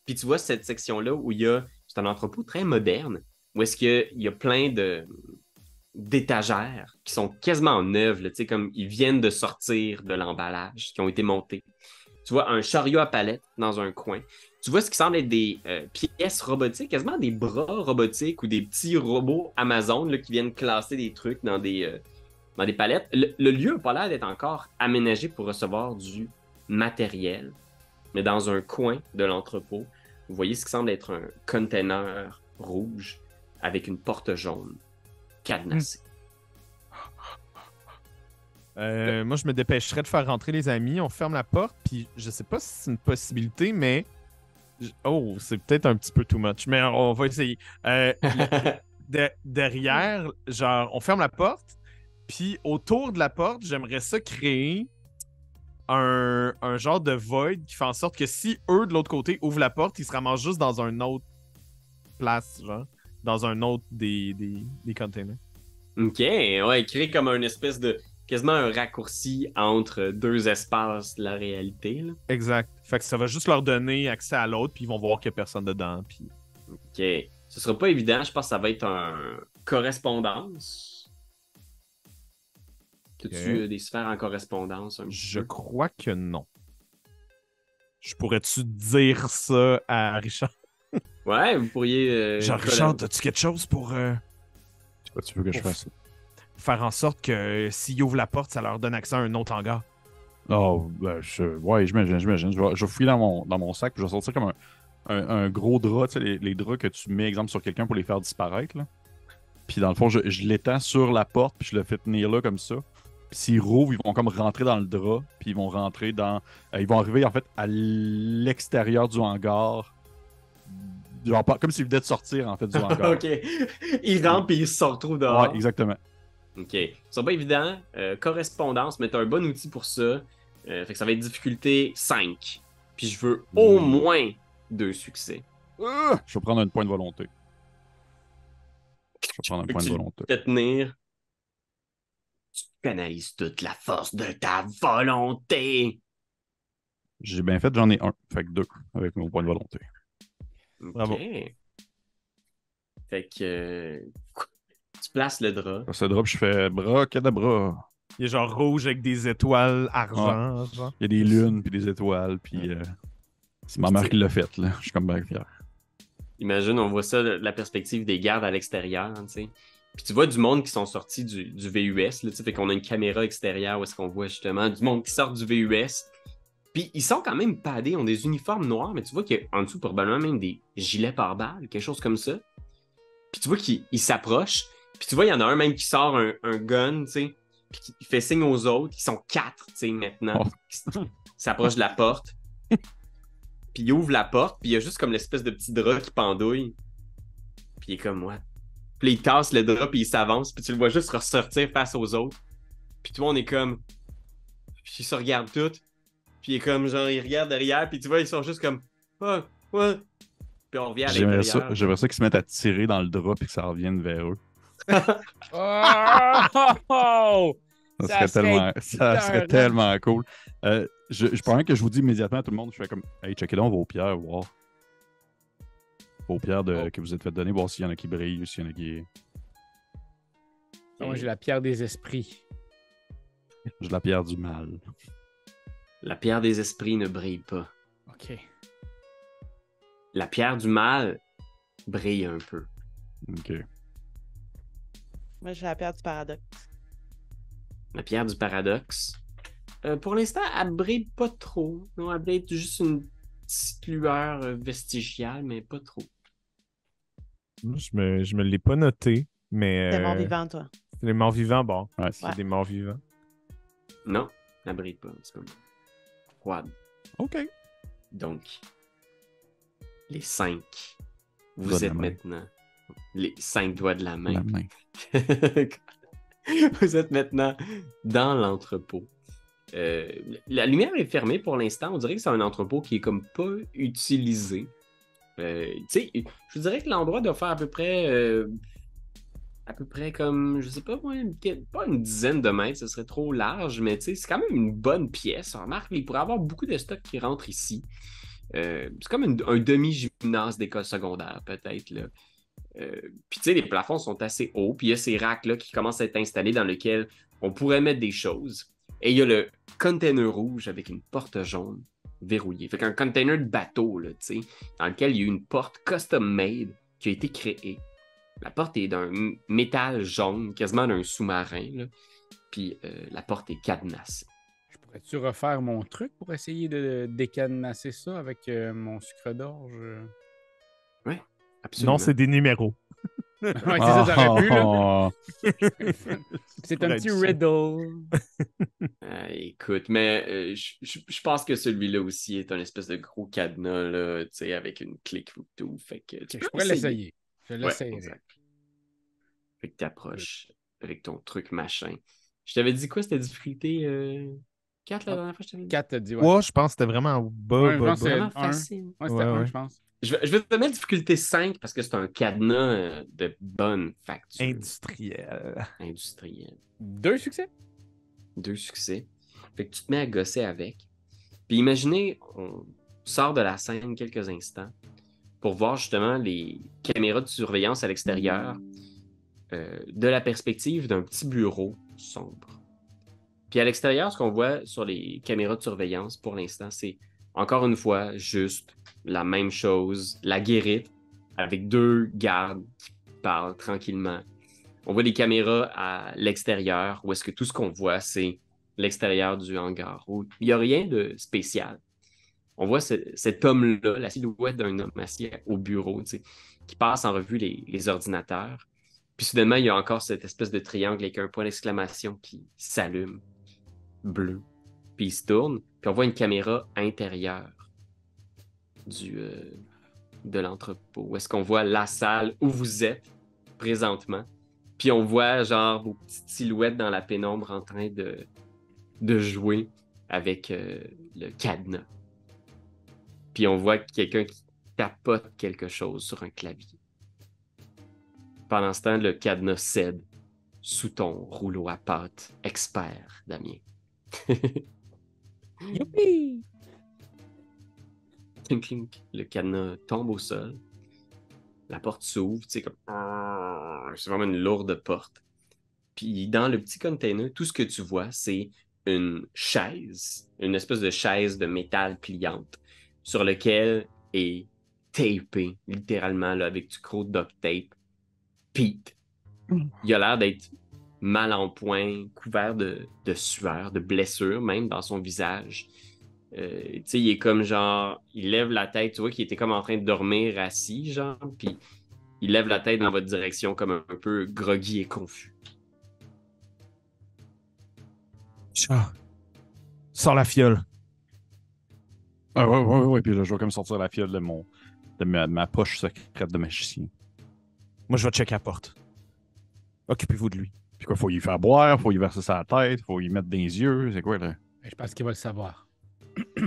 puis tu vois cette section-là où il y a. C'est un entrepôt très moderne, où est-ce qu'il y a plein de d'étagères qui sont quasiment neuves, tu sais, comme ils viennent de sortir de l'emballage, qui ont été montés. Tu vois un chariot à palette dans un coin. Tu vois ce qui semble être des euh, pièces robotiques, quasiment des bras robotiques ou des petits robots Amazon là, qui viennent classer des trucs dans des, euh, dans des palettes. Le, le lieu n'a pas l'air d'être encore aménagé pour recevoir du matériel, mais dans un coin de l'entrepôt, vous voyez ce qui semble être un container rouge avec une porte jaune cadenassée. Euh, moi, je me dépêcherais de faire rentrer les amis. On ferme la porte, puis je sais pas si c'est une possibilité, mais. Oh, c'est peut-être un petit peu too much, mais on va essayer. Euh, [laughs] de- derrière, genre, on ferme la porte, puis autour de la porte, j'aimerais ça créer un, un genre de void qui fait en sorte que si eux, de l'autre côté, ouvrent la porte, ils se ramassent juste dans un autre place, genre, dans un autre des, des, des containers. Ok, ouais, créer comme un espèce de. quasiment un raccourci entre deux espaces de la réalité. Là. Exact. Fait que ça va juste leur donner accès à l'autre, puis ils vont voir qu'il n'y a personne dedans, puis. Ok. Ce sera pas évident, je pense que ça va être un correspondance. As-tu Ok. euh, des sphères en correspondance un Je peu? crois que non. Je pourrais-tu dire ça à Richard? Ouais, vous pourriez. euh, Genre, Richard, as-tu quelque chose pour euh, tu veux que je fasse? faire en sorte que s'ils ouvrent la porte, ça leur donne accès à un autre hangar? Oh, ben, je... ouais, j'imagine, j'imagine. Je vais, je vais fouiller dans mon, dans mon sac, puis je vais sortir comme un, un, un gros drap, tu sais, les, les draps que tu mets, exemple, sur quelqu'un pour les faire disparaître, là. Puis dans le fond, je, je l'étends sur la porte, puis je le fais tenir là comme ça. Puis s'ils rouvrent, ils vont comme rentrer dans le drap, puis ils vont rentrer dans... euh, ils vont arriver, en fait, à l'extérieur du hangar. Genre, comme s'ils venaient de sortir, en fait, du [laughs] hangar. ok. Ils rentrent et ils se retrouvent dehors. Ouais, exactement. Ok. C'est pas évident. Euh, correspondance, mais t'as un bon outil pour ça. Euh, fait que ça va être difficulté 5. Puis je veux au Mm. moins deux succès. Ah! Je vais prendre un point de volonté. Je vais prendre un point de volonté. Te tenir. Tu canalises toute la force de ta volonté. J'ai bien fait, j'en ai un. Fait que deux avec mon point de volonté. Ok. Bravo. Fait que tu places le drap. Ce drop, je fais bras, cadabra. Il est genre rouge avec des étoiles argent. Il y a des lunes, puis des étoiles, puis euh, c'est ma mère qui l'a fait, là. Je suis comme bien fier. Imagine, on voit ça de la perspective des gardes à l'extérieur, tu sais. Puis tu vois du monde qui sont sortis du, du VUS, là, tu sais, fait qu'on a une caméra extérieure où est-ce qu'on voit justement du monde qui sort du VUS. Puis ils sont quand même padés, ils ont des uniformes noirs, mais tu vois qu'en dessous, probablement même des gilets pare-balles, quelque chose comme ça. Puis tu vois qu'ils ils s'approchent. Puis tu vois, il y en a un même qui sort un, un gun, tu sais. Puis qui fait signe aux autres. Ils sont quatre, tu sais, maintenant. Oh. Ils s'approchent de la porte. Puis il ouvre la porte, puis il y a juste comme l'espèce de petit drap qui pendouille. Puis il est comme, ouais. Puis il tasse le drap, puis il s'avance, puis tu le vois juste ressortir face aux autres. Puis tout le monde est comme. Puis ils se regardent tous. Puis il est comme, genre, ils regardent derrière, puis tu vois, ils sont juste comme, ah, ouais. Puis on revient à J'aimerais l'intérieur. ça, j'aimerais ça qu'ils se mettent à tirer dans le drap et que ça revienne vers eux. [laughs] Oh! Ça, Ça serait, serait tellement, ça serait tellement cool. Euh, je, je que je vous dis immédiatement à tout le monde, je fais comme Hey, checkez donc vos pierres, voir. Vos pierres de, Oh. que vous êtes fait donner, voir s'il y en a qui brillent ou s'il y en a qui. Moi, j'ai la pierre des esprits. J'ai la pierre du mal. La pierre des esprits ne brille pas. OK. La pierre du mal brille un peu. Ok. Moi, j'ai la pierre du paradoxe. La pierre du paradoxe. euh, pour l'instant, elle brille pas trop. Non, elle brille juste une petite lueur euh, vestigiale, mais pas trop. Je me, je me l'ai pas noté, mais. T'es euh, mort vivant, toi. Les morts vivants, bon. Ouais, C'est Ouais. des morts vivants. Non, brille pas. C'est pas froide. Ok. Donc, les cinq, vous Doigts êtes main. maintenant les cinq doigts de la main. La main. [laughs] vous êtes maintenant dans l'entrepôt. Euh, la lumière est fermée pour l'instant. On dirait que c'est un entrepôt qui est comme pas utilisé. Euh, je dirais que l'endroit doit faire à peu près, euh, à peu près comme, je sais pas, une- pas une dizaine de mètres, ce serait trop large, mais c'est quand même une bonne pièce. Remarque, il pourrait y avoir beaucoup de stocks qui rentrent ici. Euh, c'est comme un demi-gymnase d'école secondaire, peut-être. Euh, puis tu sais, les plafonds sont assez hauts, puis il y a ces racks-là qui commencent à être installés dans lesquels on pourrait mettre des choses. Et il y a le container rouge avec une porte jaune verrouillée. Fait qu'un container de bateau, là, tu sais, dans lequel il y a une porte custom-made qui a été créée. La porte est d'un métal jaune, quasiment d'un sous-marin, là. Puis euh, la porte est cadenassée. Je pourrais-tu refaire mon truc pour essayer de décadenasser ça avec euh, mon sucre d'orge? Absolument. Non, c'est des numéros. [laughs] ouais, c'est ça, j'aurais pu, là. Oh, [laughs] C'est Pour un petit riddle. [laughs] Ah, écoute, mais euh, je pense que celui-là aussi est un espèce de gros cadenas, là, tu sais, avec une clique ou tout. Fait que tu peux je pourrais essayer. l'essayer. Je Ouais, l'essayerai. exact. Fait que t'approches avec ton truc machin. Je t'avais dit quoi, c'était difficulté euh, 4 la Ah, dernière fois, je t'avais dit? 4 t'as dit, ouais. Ouais, je pense que c'était vraiment bas, Ouais, je bas, pense que bas. c'est- Vraiment un. facile. Ouais, c'était Ouais, un, ouais. je pense. Je vais, je vais te mettre difficulté 5 parce que c'est un cadenas euh, de bonne facture Industriel. industrielle. Deux succès? Deux succès. Fait que tu te mets à gosser avec. Puis imaginez, on sort de la scène quelques instants pour voir justement les caméras de surveillance à l'extérieur euh, de la perspective d'un petit bureau sombre. Puis à l'extérieur, ce qu'on voit sur les caméras de surveillance pour l'instant, c'est encore une fois juste la même chose, la guérite avec deux gardes qui parlent tranquillement. On voit des caméras à l'extérieur où est-ce que tout ce qu'on voit, c'est l'extérieur du hangar. où il n'y a rien de spécial. On voit ce- cet homme-là, la silhouette d'un homme assis au bureau, qui passe en revue les, les ordinateurs. Puis soudainement, il y a encore cette espèce de triangle avec un point d'exclamation qui s'allume, bleu. Puis il se tourne, puis on voit une caméra intérieure du, euh, de l'entrepôt. Est-ce qu'on voit la salle où vous êtes présentement. Puis on voit genre vos petites silhouettes dans la pénombre en train de, de jouer avec euh, le cadenas. Puis on voit quelqu'un qui tapote quelque chose sur un clavier. Pendant ce temps, le cadenas cède sous ton rouleau à pâte expert, Damien. [laughs] Youpi! Clink, clink. Le cadenas tombe au sol. La porte s'ouvre, tu sais, comme. Ah, C'est vraiment une lourde porte. Puis dans le petit container, tout ce que tu vois, c'est une chaise, une espèce de chaise de métal pliante, sur lequel est tapé, littéralement, là, avec du gros duct tape, Pete. Il a l'air d'être mal en point, couvert de, de sueur, de blessures même dans son visage. Euh, tu sais, il est comme genre, il lève la tête, tu vois qu'il était comme en train de dormir assis, genre, puis il lève la tête dans votre direction comme un, peu groggy et confus. Chat. Sors la fiole. Ah ouais, ouais, ouais. Puis là, je vais comme sortir la fiole de, mon, de, ma, de ma poche secrète de magicien. Moi, je vais checker la porte. Occupez-vous de lui. Quoi, faut y faire boire, faut y verser sa tête, faut y mettre des yeux. C'est quoi, là? Je pense qu'il va le savoir. [clears throat]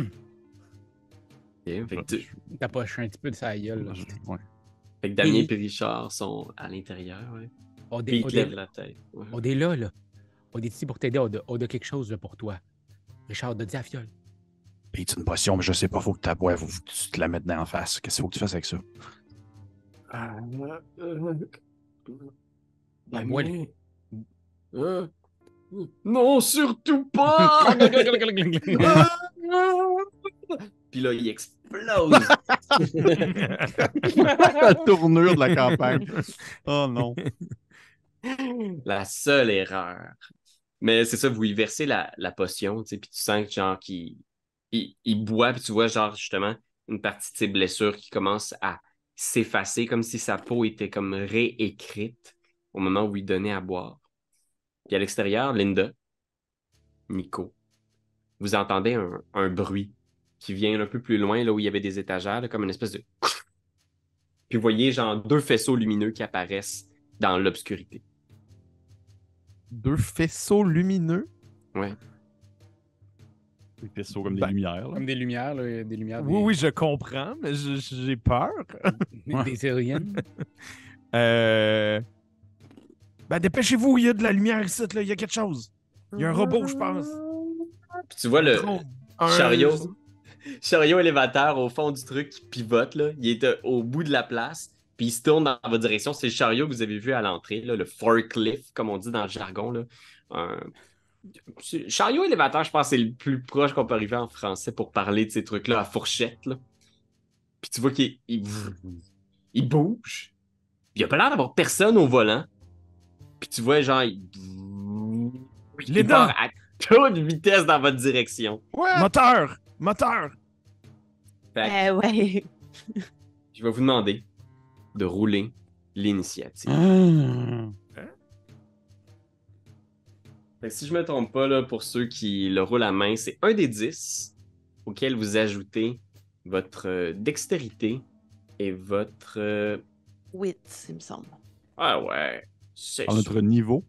Ok, Fait que, tu- T'approches un petit peu de sa gueule. là. Ouais. fait que Damien Et- et Richard sont à l'intérieur, ouais. On est, on la tête. ouais. on est là, là. On est ici pour t'aider. On a, on a quelque chose là, pour toi. Richard, a dit à fiole. Puis c'est une potion, mais je sais pas, faut que tu boives, faut que tu te la mettes dans la face. Qu'est-ce qu'il faut que tu fasses avec ça? Ah, euh, Ben, moi. Euh, Non, surtout pas! [laughs] Puis là, il explose. [laughs] la tournure de la campagne. Oh non. la seule erreur. Mais c'est ça, vous y versez la, la potion, tu sais, puis tu sens que genre qu'il il, il boit, puis tu vois genre justement une partie de ses blessures qui commence à s'effacer comme si sa peau était comme réécrite au moment où il donnait à boire. Puis à l'extérieur, Linda, Nico, vous entendez un, un bruit qui vient un peu plus loin, là où il y avait des étagères, là, comme une espèce de... [laughs] Puis vous voyez genre deux faisceaux lumineux qui apparaissent dans l'obscurité. Deux faisceaux lumineux? Ouais. Des faisceaux comme des Ben, lumières. là. Comme des lumières, là, des lumières. Oui, oui, je comprends, mais je- j'ai peur. Des, aliens. [laughs] Euh... Ben, dépêchez-vous, il y a de la lumière ici, là. Il y a quelque chose. Il y a un robot, je pense. Puis tu vois le Un- chariot, [laughs] chariot élévateur au fond du truc qui pivote, là. il est euh, au bout de la place, puis il se tourne dans votre direction. C'est le chariot que vous avez vu à l'entrée, là, le forklift, comme on dit dans le jargon. Là. Un- Chariot élévateur, je pense c'est le plus proche qu'on peut arriver en français pour parler de ces trucs-là à fourchette. Là. Puis tu vois qu'il il, il bouge. Il a pas l'air d'avoir personne au volant. Puis tu vois, genre, il, il Les part dents. à toute vitesse dans votre direction. Moteur! Moteur! Fait que Eh ouais. [laughs] je vais vous demander de rouler l'initiative. Fait que si je me trompe pas, là, pour ceux qui le roulent à main, c'est un des 10 auquel vous ajoutez votre euh, dextérité et votre. euh, 8, il me semble. Ah ouais. C'est À notre niveau.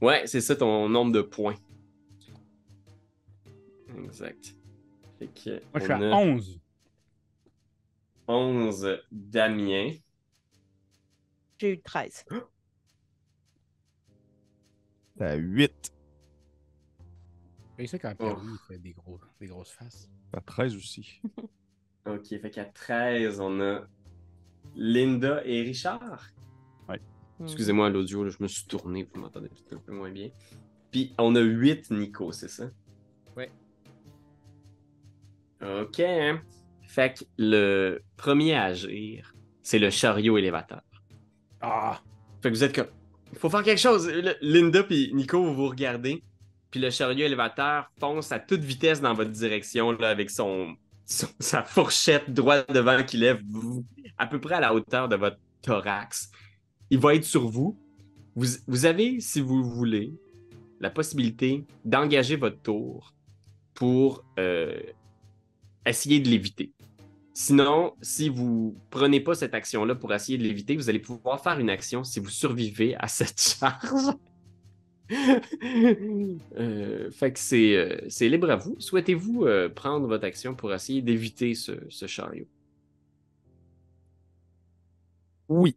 Ouais, c'est ça ton nombre de points. Exact. Fait que Moi, je on suis à a 11. 11 Damien. J'ai eu 13. [gasps] T'as 8. C'est ça quand Oh. Perry il fait des, gros, des grosses faces. À 13 aussi. [laughs] Ok, fait qu'à 13, on a Linda et Richard. Hmm. Excusez-moi l'audio, je me suis tourné, vous m'entendez peut-être un peu moins bien. Puis on a 8 Nico, c'est ça? Ouais. Ok. hein. Fait que le premier à agir, c'est le chariot élévateur. Ah! Fait que vous êtes comme. Il faut faire quelque chose. Linda puis Nico, vous vous regardez. Puis le chariot élévateur fonce à toute vitesse dans votre direction là, avec son, son- sa fourchette droit devant qui lève vous- à peu près à la hauteur de votre thorax. Il va être sur vous. Vous, vous avez, si vous voulez, la possibilité d'engager votre tour pour euh, essayer de l'éviter. Sinon, si vous prenez pas cette action-là pour essayer de l'éviter, vous allez pouvoir faire une action si vous survivez à cette [laughs] charge. Euh, fait que c'est euh, libre à vous. Souhaitez-vous euh, prendre votre action pour essayer d'éviter ce, ce chariot? Oui.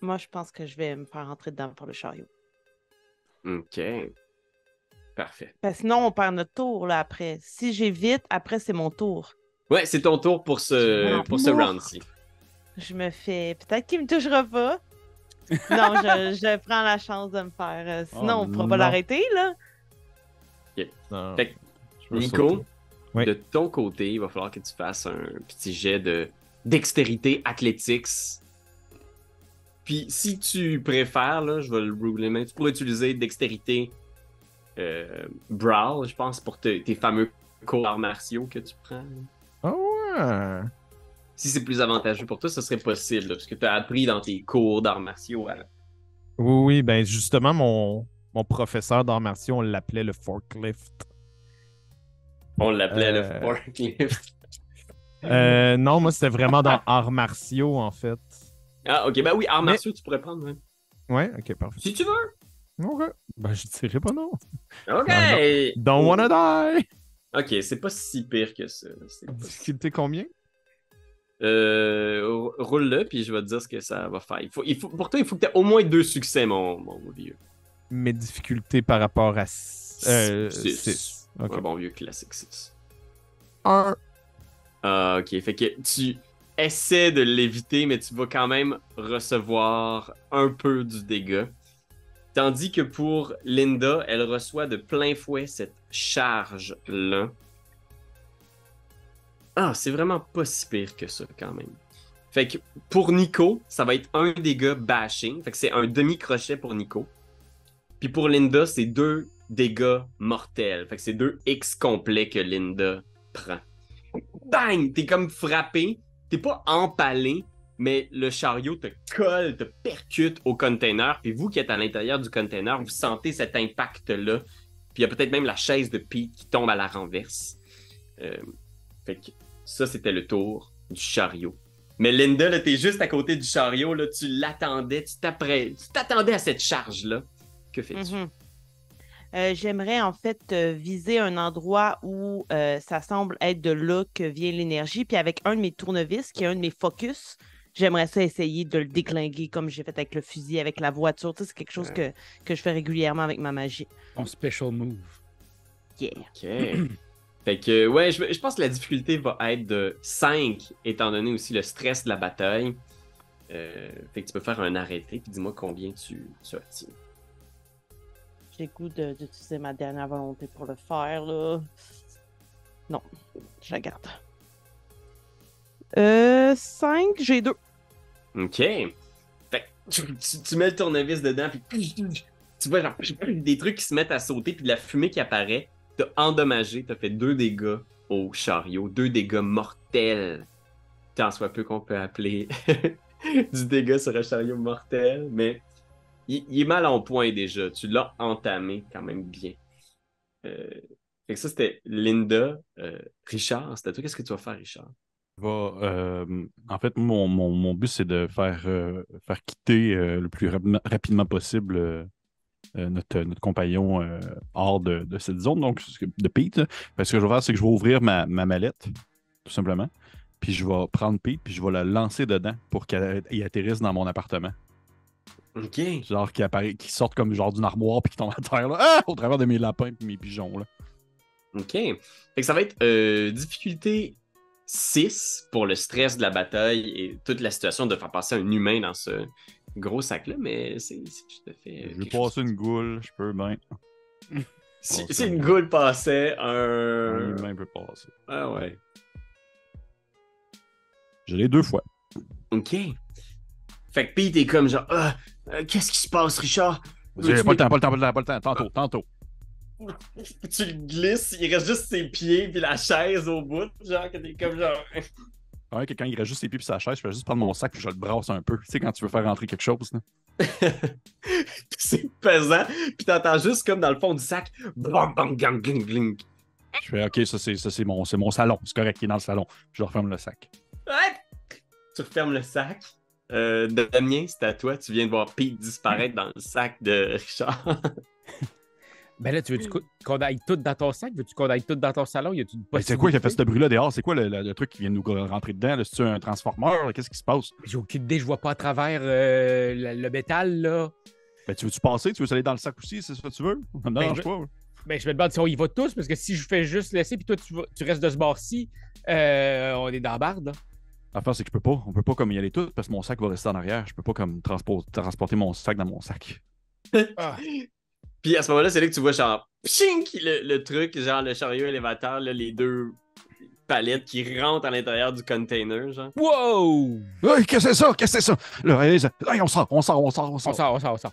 Moi, je pense que je vais me faire rentrer dedans pour le chariot. OK. Parfait. Parce que sinon, on perd notre tour là, après. Si j'évite, après, c'est mon tour. Ouais, c'est ton tour pour ce, pour ce round-ci. Je me fais. Peut-être qu'il me touchera pas. non, je, [laughs] je prends la chance de me faire. euh, sinon, Oh, on pourra non. pas l'arrêter, là. Non. Fait que, Nico. Oui. de ton côté, il va falloir que tu fasses un petit jet de dextérité athletics. Puis si tu préfères, là, je vais le rouler, mais tu pourrais utiliser dextérité euh, Brawl, je pense, pour te- tes fameux cours d'arts martiaux que tu prends. Ah ouais. Si c'est plus avantageux pour toi, ce serait possible, là, parce que tu as appris dans tes cours d'arts martiaux. Oui, oui, ben justement, mon, mon professeur d'arts martiaux, on l'appelait le forklift. On l'appelait Euh. le forklift. Euh, non, moi, c'était vraiment dans arts martiaux, en fait. Ah, ok, ben oui, arts Mais- martiaux, tu pourrais prendre. ouais. Ouais, ok, parfait. Si tu veux. Ok. Ben, je dirais pas non. Ok. Don't wanna die! Ok, c'est pas si pire que ça. Difficulté combien? Euh, rou- roule-le, puis je vais te dire ce que ça va faire. Il faut, il faut, pour toi, il faut que tu aies au moins deux succès, mon, mon vieux. Mes difficultés par rapport à. s- Euh, Six. six. Ok. Un bon vieux classique 6. Un. Ah, ok. Fait que tu essaies de l'éviter, mais tu vas quand même recevoir un peu du dégât. Tandis que pour Linda, elle reçoit de plein fouet cette charge-là. Ah, c'est vraiment pas si pire que ça, quand même. Fait que pour Nico, ça va être un dégât bashing. Fait que c'est un demi-crochet pour Nico. Puis pour Linda, c'est deux dégâts mortels. Fait que c'est deux X complets que Linda prend. Bang! T'es comme frappé. T'es pas empalé, mais le chariot te colle, te percute au container. Puis vous qui êtes à l'intérieur du container, vous sentez cet impact-là. Puis il y a peut-être même la chaise de Pete qui tombe à la renverse. Euh, fait que ça, c'était le tour du chariot. Mais Linda, là, t'es juste à côté du chariot, là, tu l'attendais, tu t'attendais à cette charge-là. Que fais-tu? Mhm. Euh, J'aimerais en fait euh, viser un endroit où euh, ça semble être de là que vient l'énergie. Puis avec un de mes tournevis, qui est un de mes focus, j'aimerais ça essayer de le déclinguer comme j'ai fait avec le fusil, avec la voiture. Tu sais, c'est quelque chose que, que je fais régulièrement avec ma magie. Ton special move. Yeah. Ok. [clears throat] fait que, ouais, je, je pense que la difficulté va être de 5, étant donné aussi le stress de la bataille. Euh, fait que tu peux faire un arrêté, puis dis-moi combien tu, tu obtiens. J'ai goût d'utiliser ma dernière volonté pour le faire, là. Non, je la garde. Euh, 5, j'ai 2. Ok. Fait tu- tu mets le tournevis dedans, puis tu vois genre, des trucs qui se mettent à sauter, puis de la fumée qui apparaît. T'as endommagé, t'as fait deux dégâts au chariot, deux dégâts mortels. Tant soit peu qu'on peut appeler [laughs] du dégât sur un chariot mortel, mais il, est mal en point déjà. Tu l'as entamé quand même bien. Euh, ça, c'était Linda. Euh, Richard, c'était toi. Qu'est-ce que tu vas faire, Richard? Euh, en fait, mon, mon- but, c'est de faire, euh, faire quitter le plus rapidement, possible notre, compagnon hors de, cette zone, donc de Pete. Fait que ce que je vais faire, c'est que je vais ouvrir ma, ma mallette, tout simplement. Puis je vais prendre Pete, puis je vais la lancer dedans pour qu'il atterrisse dans mon appartement. Ok. Genre qu'il apparaît, qu'il sorte comme genre d'une armoire, puis qu'il tombe à terre, là, Ah! au travers de mes lapins et mes pigeons. Là. OK. Fait que ça va être euh, difficulté 6 pour le stress de la bataille et toute la situation de faire passer un humain dans ce gros sac-là, mais c'est tout à fait. euh, Je vais passer une goule, je peux bien. [laughs] Si, une goule passait, Un un. humain peut passer. Ah ouais. Je l'ai deux fois. OK. Fait que Pete est comme genre, ah, euh, qu'est-ce qui se passe, Richard? Pas le temps, pas le temps, pas le temps, pas le temps. Tantôt, tantôt. [laughs] Tu le glisses, il reste juste ses pieds puis la chaise au bout, genre que t'es comme genre. Ouais, que quand il reste juste ses pieds et sa chaise, je vais juste prendre mon sac et je le brasse un peu. Tu sais, quand tu veux faire rentrer quelque chose. Là. [laughs] c'est pesant, puis t'entends juste comme dans le fond du sac, bang bang gang gling gling. Je fais, OK, ça c'est, ça, c'est, mon, c'est mon salon. C'est correct, il est dans le salon. Je referme le sac. Ouais. Tu refermes le sac. Euh, Damien, c'est à toi. Tu viens de voir Pete disparaître dans le sac de Richard. [laughs] Ben là, tu veux-tu co- qu'on aille tout dans ton sac? Veux-tu qu'on aille tout dans ton salon? Y Ben, c'est quoi qui a fait ce bruit-là dehors? C'est quoi le, le- le truc qui vient de nous rentrer dedans? là? C'est-tu un transformeur? Qu'est-ce qui se passe? J'ai aucune idée, je vois pas à travers euh, le, le métal, là. Ben, tu veux-tu passer? Tu veux aller dans le sac aussi? C'est ça que tu veux? Ça me dérange je- pas. Ben, je me demande si on y va tous, parce que si je fais juste laisser, puis toi, tu, vas- tu restes de ce bord-ci, euh, on est dans la barde, là. L'affaire, c'est que je peux pas. On peut pas comme y aller tout parce que mon sac va rester en arrière. Je peux pas comme transpo- transporter mon sac dans mon sac. Ah. Puis à ce moment-là, c'est là que tu vois genre, pshink, le, le truc, genre le chariot élévateur, là, les deux palettes qui rentrent à l'intérieur du container, genre. Wow! Hey, qu'est-ce que c'est ça? Qu'est-ce que c'est ça? Là, allez, hey, on sort, on sort, on sort, on sort. On sort, on sort, on sort.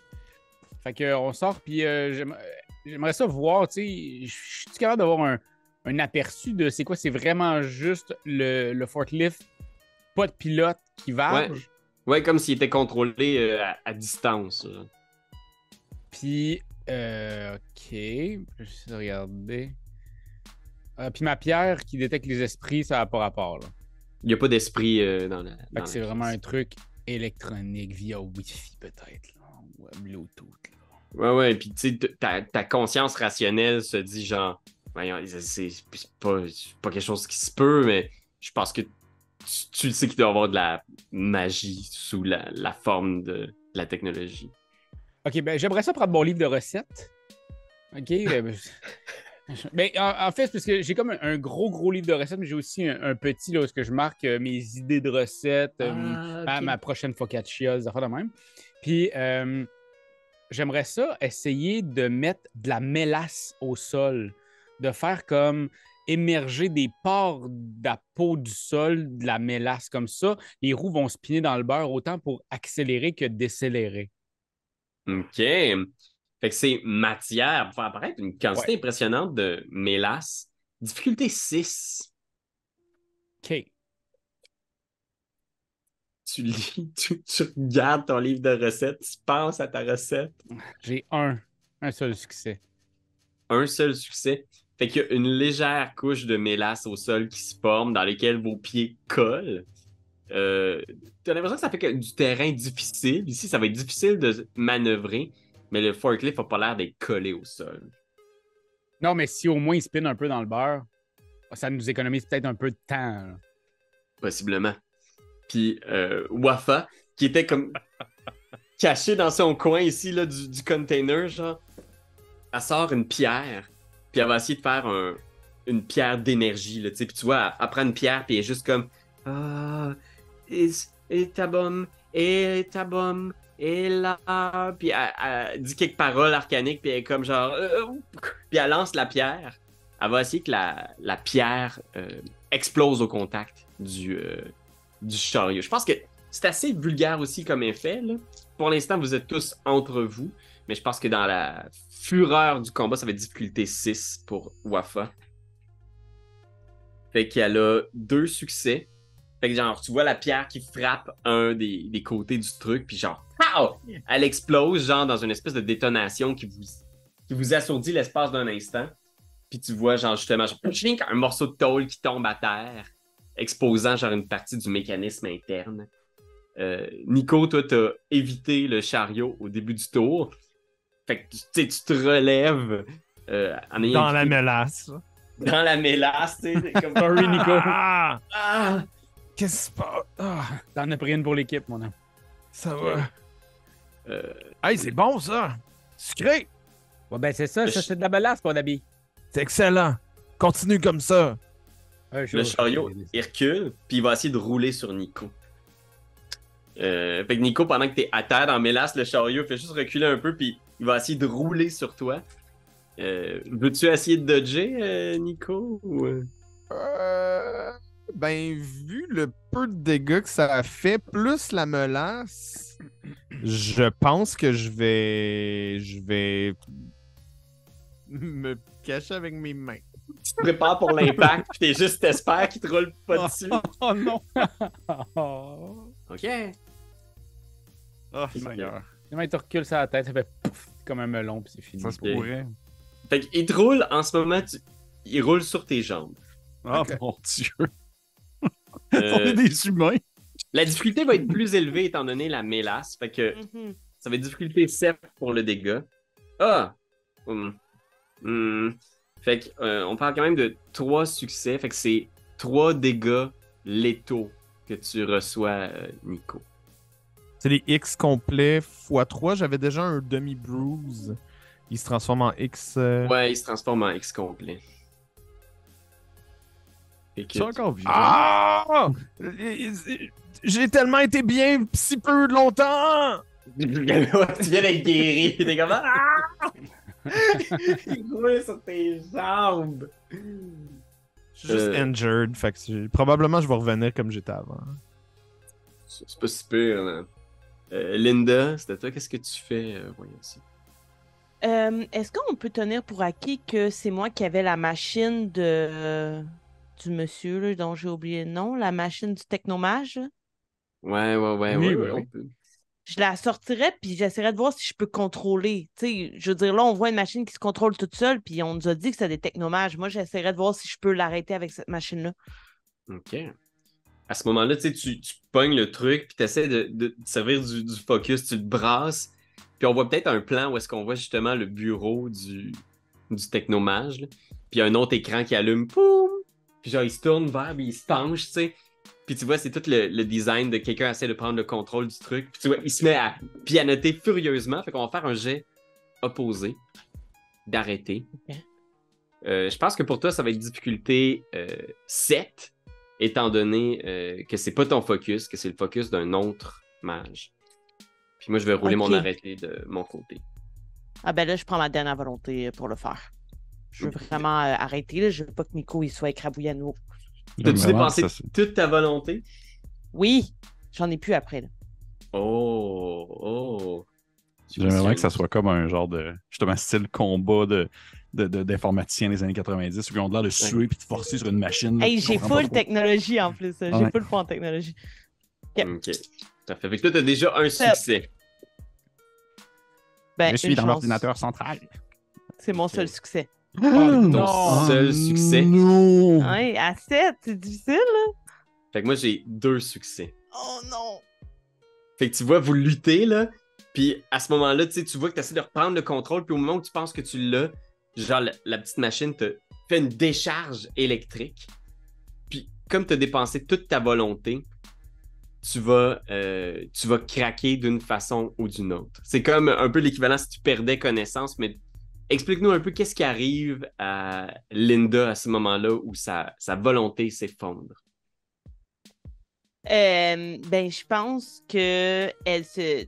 Fait que, euh, on sort, puis euh, euh, j'aimerais ça voir, tu sais, je suis capable d'avoir un, un aperçu de c'est quoi, c'est vraiment juste le, le forklift, pas de pilote qui va. Ouais. Ouais, comme s'il était contrôlé euh, à, à distance. Puis, euh, ok, je vais regarder. Euh, puis ma pierre qui détecte les esprits, ça n'a pas rapport. Là. Il n'y a pas d'esprit dans la. Fait dans que c'est vraiment un truc électronique via Wi-Fi peut-être, ou Bluetooth. là. Ouais, ouais, puis tu sais, ta, ta conscience rationnelle se dit genre, voyons, c'est pas, c'est pas quelque chose qui se peut, mais je pense que tu, sais qu'il doit y avoir de la magie sous la, la forme de la technologie. Ok, ben j'aimerais ça prendre mon livre de recettes. Ok. ben, [laughs] ben, en, en fait, parce que j'ai comme un, un gros, gros livre de recettes, mais j'ai aussi un, un petit là, où que je marque euh, mes idées de recettes, euh, Ah, ma prochaine focaccia, des affaires de même. Puis, euh, j'aimerais ça essayer de mettre de la mélasse au sol, de faire comme émerger des pores de la peau du sol, de la mélasse comme ça. Les roues vont spinner dans le beurre autant pour accélérer que décélérer. OK. Fait que c'est matière pour faire apparaître une quantité impressionnante de mélasse. Difficulté 6. OK. Tu lis, tu, tu regardes ton livre de recettes, tu penses à ta recette. J'ai un, un seul succès. un seul succès. Fait qu'il y a une légère couche de mélasse au sol qui se forme dans lesquelles vos pieds collent. Euh, T'as l'impression que ça fait que du terrain difficile. Ici, ça va être difficile de manœuvrer, mais le forklift n'a pas l'air d'être collé au sol. Non, mais si au moins il spin un peu dans le beurre, ça nous économise peut-être un peu de temps. là. Possiblement. Puis euh, Wafa, qui était comme caché dans son coin ici là, du, du container, genre, elle sort une pierre, puis elle va essayer de faire un- une pierre d'énergie. là, tu sais. Puis tu vois, elle, elle prend une pierre, puis elle est juste comme Ah, et, ta bombe, et ta bombe, et là. Puis elle, elle dit quelques paroles arcaniques, puis elle est comme genre. Euh, puis elle lance la pierre. Elle va essayer que la, la pierre euh, explose au contact du, euh, du chariot. Je pense que c'est assez vulgaire aussi comme effet. Là. Pour l'instant, vous êtes tous entre vous, mais je pense que dans la fureur du combat, ça va être difficulté 6 pour Wafa. Fait qu'elle a deux succès. Fait que genre, tu vois la pierre qui frappe un des, des côtés du truc, puis genre! Elle explose, genre, dans une espèce de détonation qui vous, qui vous assourdit l'espace d'un instant. Puis tu vois, genre, justement, genre, un morceau de tôle qui tombe à terre, exposant, genre, une partie du mécanisme interne. Euh, Nico, toi, t'as évité le chariot au début du tour. Fait que, tu sais, tu te relèves euh, en ayant Dans la mélasse. dans la mélasse, tu sais. comme, [laughs] Sorry, Nico. Ah! Ah! Qu'est-ce qui se passe? Ah, T'en as pris une pour l'équipe, mon homme. ça va. Euh, Hey, c'est bon ça! Sucré! Ouais, ben c'est ça, Le ça c'est de la ballast, mon ami. C'est excellent! Continue comme ça! le chariot, il recule, puis il va essayer de rouler sur Nico. Euh, fait que Nico, pendant que t'es à terre dans la mélasse, le chariot fait juste reculer un peu, puis il va essayer de rouler sur toi. Euh, Veux-tu essayer de dodger, euh, Nico? ou, euh? Ben, vu le peu de dégâts que ça a fait, plus la menace, je pense que je vais. Je vais. me cacher avec mes mains. Tu te prépares pour l'impact, puis t'es juste t'espères qu'il te roule pas dessus. Oh non! oh. [laughs] [laughs] Ok. Oh, Seigneur. Finalement, il te recule sur la tête, ça fait pouf, comme un melon, puis c'est fini. Ça se pourrait. Fait qu'il te roule en ce moment, tu- il roule sur tes jambes. Oh mon Dieu. [laughs] Euh, On est des humains. La difficulté va être plus élevée étant donné la mélasse. Fait que Mhm. ça va être difficulté 7 pour le dégât. Ah! Hum. Hum. Fait que, euh, on parle quand même de 3 succès. Fait que c'est 3 dégâts létaux que tu reçois, euh, Nico. C'est les X complets x 3. J'avais déjà un demi-bruise. Il se transforme en X. euh, Ouais, il se transforme en X complet. C'est encore vivant. Ah! J'ai tellement été bien si peu longtemps! [laughs] tu viens d'être guéri. [laughs] T'es comme Ah! [laughs] Il roule sur tes jambes. Je suis juste Euh. injured. Fait que probablement je vais revenir comme j'étais avant. C'est c'est pas si pire, là. Euh, Linda, c'était toi. Qu'est-ce que tu fais? Euh, voyons ça? Euh, Est-ce qu'on peut tenir pour acquis que c'est moi qui avais la machine de euh, du monsieur là, dont j'ai oublié le nom, la machine du technomage? Ouais, ouais, ouais, Oui, ouais, peut. Je la sortirais puis j'essaierais de voir si je peux contrôler. Tu sais, je veux dire, là, on voit une machine qui se contrôle toute seule, puis on nous a dit que c'était des technomages. Moi, j'essaierais de voir si je peux l'arrêter avec cette machine-là. OK. À ce moment-là, tu tu, pognes le truc, puis tu essaies de, de te servir du, du focus, tu le brasses, puis on voit peut-être un plan où est-ce qu'on voit justement le bureau du, du technomage, là. puis un autre écran qui allume, poum, puis genre il se tourne vers, puis il se penche, tu sais. Puis tu vois, c'est tout le, le design de quelqu'un essaie de prendre le contrôle du truc. Puis tu vois, il se met à pianoter furieusement. Fait qu'on va faire un jet opposé d'arrêter. Euh, je pense que pour toi, ça va être difficulté euh, 7, étant donné euh, que c'est pas ton focus, que c'est le focus d'un autre mage. Puis moi, je vais rouler mon arrêté de mon côté. Ah ben là, je prends ma dernière volonté pour le faire. Je veux vraiment euh, arrêter. Là. Je veux pas que Nico il soit écrabouillé à nouveau. T'as-tu dépensé toute ta volonté? Oui, j'en ai plus après. Là. Oh, oh. J'aimerais que ça soit comme un genre de justement style combat de de- de- d'informaticiens des années 90 où ils ont l'air de suer puis de forcer sur une machine. là, Hey, j'ai full technologie en plus. J'ai Ouais. full point en technologie. Ok. Ok. Parfait. Fait que toi, t'as déjà un succès. Ben, Je suis dans l'ordinateur central. C'est mon seul succès. Ton seul succès. Non! Ouais, à 7, c'est difficile. Fait que moi, j'ai deux succès. Oh non! Fait que tu vois, vous luttez, là. Puis à ce moment-là, tu sais, tu vois que tu essaies de reprendre le contrôle. Puis au moment où tu penses que tu l'as, genre, la, petite machine te fait une décharge électrique. Puis comme tu as dépensé toute ta volonté, tu vas, euh, tu vas craquer d'une façon ou d'une autre. C'est comme un peu l'équivalent si tu perdais connaissance, mais explique-nous un peu qu'est-ce qui arrive à Linda à ce moment-là où sa, volonté s'effondre. Euh, ben, je pense que elle se.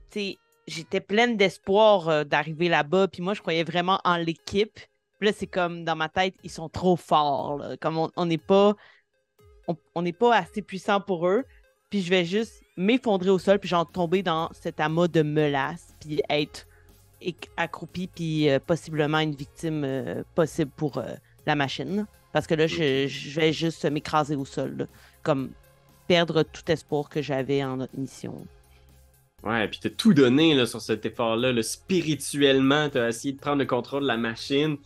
j'étais pleine d'espoir euh, d'arriver là-bas, puis moi, je croyais vraiment en l'équipe. Puis là, c'est comme dans ma tête, ils sont trop forts. là. Comme on n'est pas. On n'est pas assez puissant pour eux. Puis je vais juste m'effondrer au sol, puis genre tomber dans cet amas de melasse, puis être accroupi, puis euh, possiblement une victime euh, possible pour euh, la machine. Parce que là, je, je vais juste m'écraser au sol. là. Comme perdre tout espoir que j'avais en notre mission. Ouais, puis t'as tout donné là, sur cet effort-là. là. Spirituellement, t'as essayé de prendre le contrôle de la machine.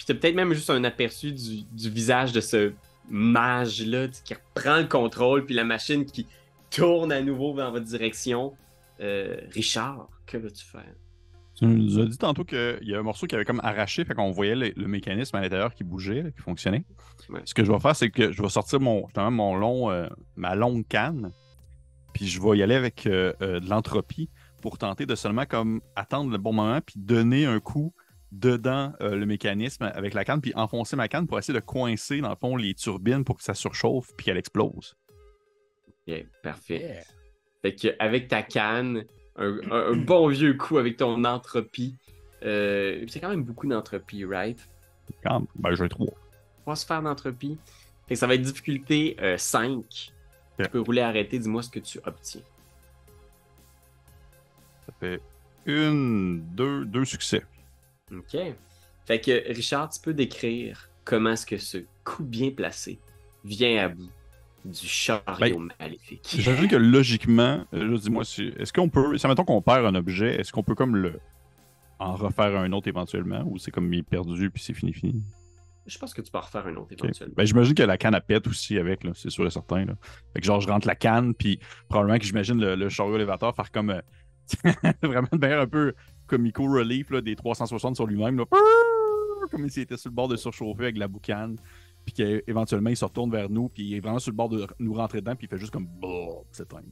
Puis t'as peut-être même juste un aperçu du, du visage de ce mage-là qui reprend le contrôle, puis la machine qui tourne à nouveau dans votre direction. Euh, Richard, que vas-tu faire? Tu nous as dit tantôt qu'il y a un morceau qui avait comme arraché, fait qu'on voyait le, le mécanisme à l'intérieur qui bougeait, là, qui fonctionnait. Ouais. Ce que je vais faire, c'est que je vais sortir mon, justement, mon long, euh, ma longue canne, puis je vais y aller avec euh, de l'entropie pour tenter de seulement comme attendre le bon moment, puis donner un coup dedans euh, le mécanisme avec la canne, puis enfoncer ma canne pour essayer de coincer, dans le fond, les turbines pour que ça surchauffe, puis qu'elle explose. Ok, parfait. Yeah. Fait que avec ta canne, un, un- un bon vieux coup avec ton entropie. Euh, c'est quand même beaucoup d'entropie, right? Quand, ben, j'ai trois. Trois sphères d'entropie. Fait que ça va être difficulté euh, 5. Tu peux rouler arrêter, dis-moi ce que tu obtiens. Ça fait une, deux, deux succès. OK. Fait que Richard, tu peux décrire comment est-ce que ce coup bien placé vient à bout du chariot maléfique? J'imagine que logiquement, euh, là, dis-moi, si- est-ce qu'on peut, si mettons qu'on perd un objet, est-ce qu'on peut comme le en refaire un autre éventuellement, ou c'est comme il est perdu puis c'est fini fini? Je pense que tu peux en refaire un autre éventuellement. Ben, j'imagine que la canne à pète aussi avec, là, c'est sûr et certain. Là. Fait que genre, je rentre la canne, puis probablement que j'imagine le, le chariot élévateur faire comme euh, [laughs] vraiment de manière un peu comico relief des 360 sur lui-même. Comme s'il était sur le bord de surchauffer avec la boucane. Puis qu'éventuellement, il se retourne vers nous, puis il est vraiment sur le bord de nous rentrer dedans, puis il fait juste comme. Brrr, s'éteindre.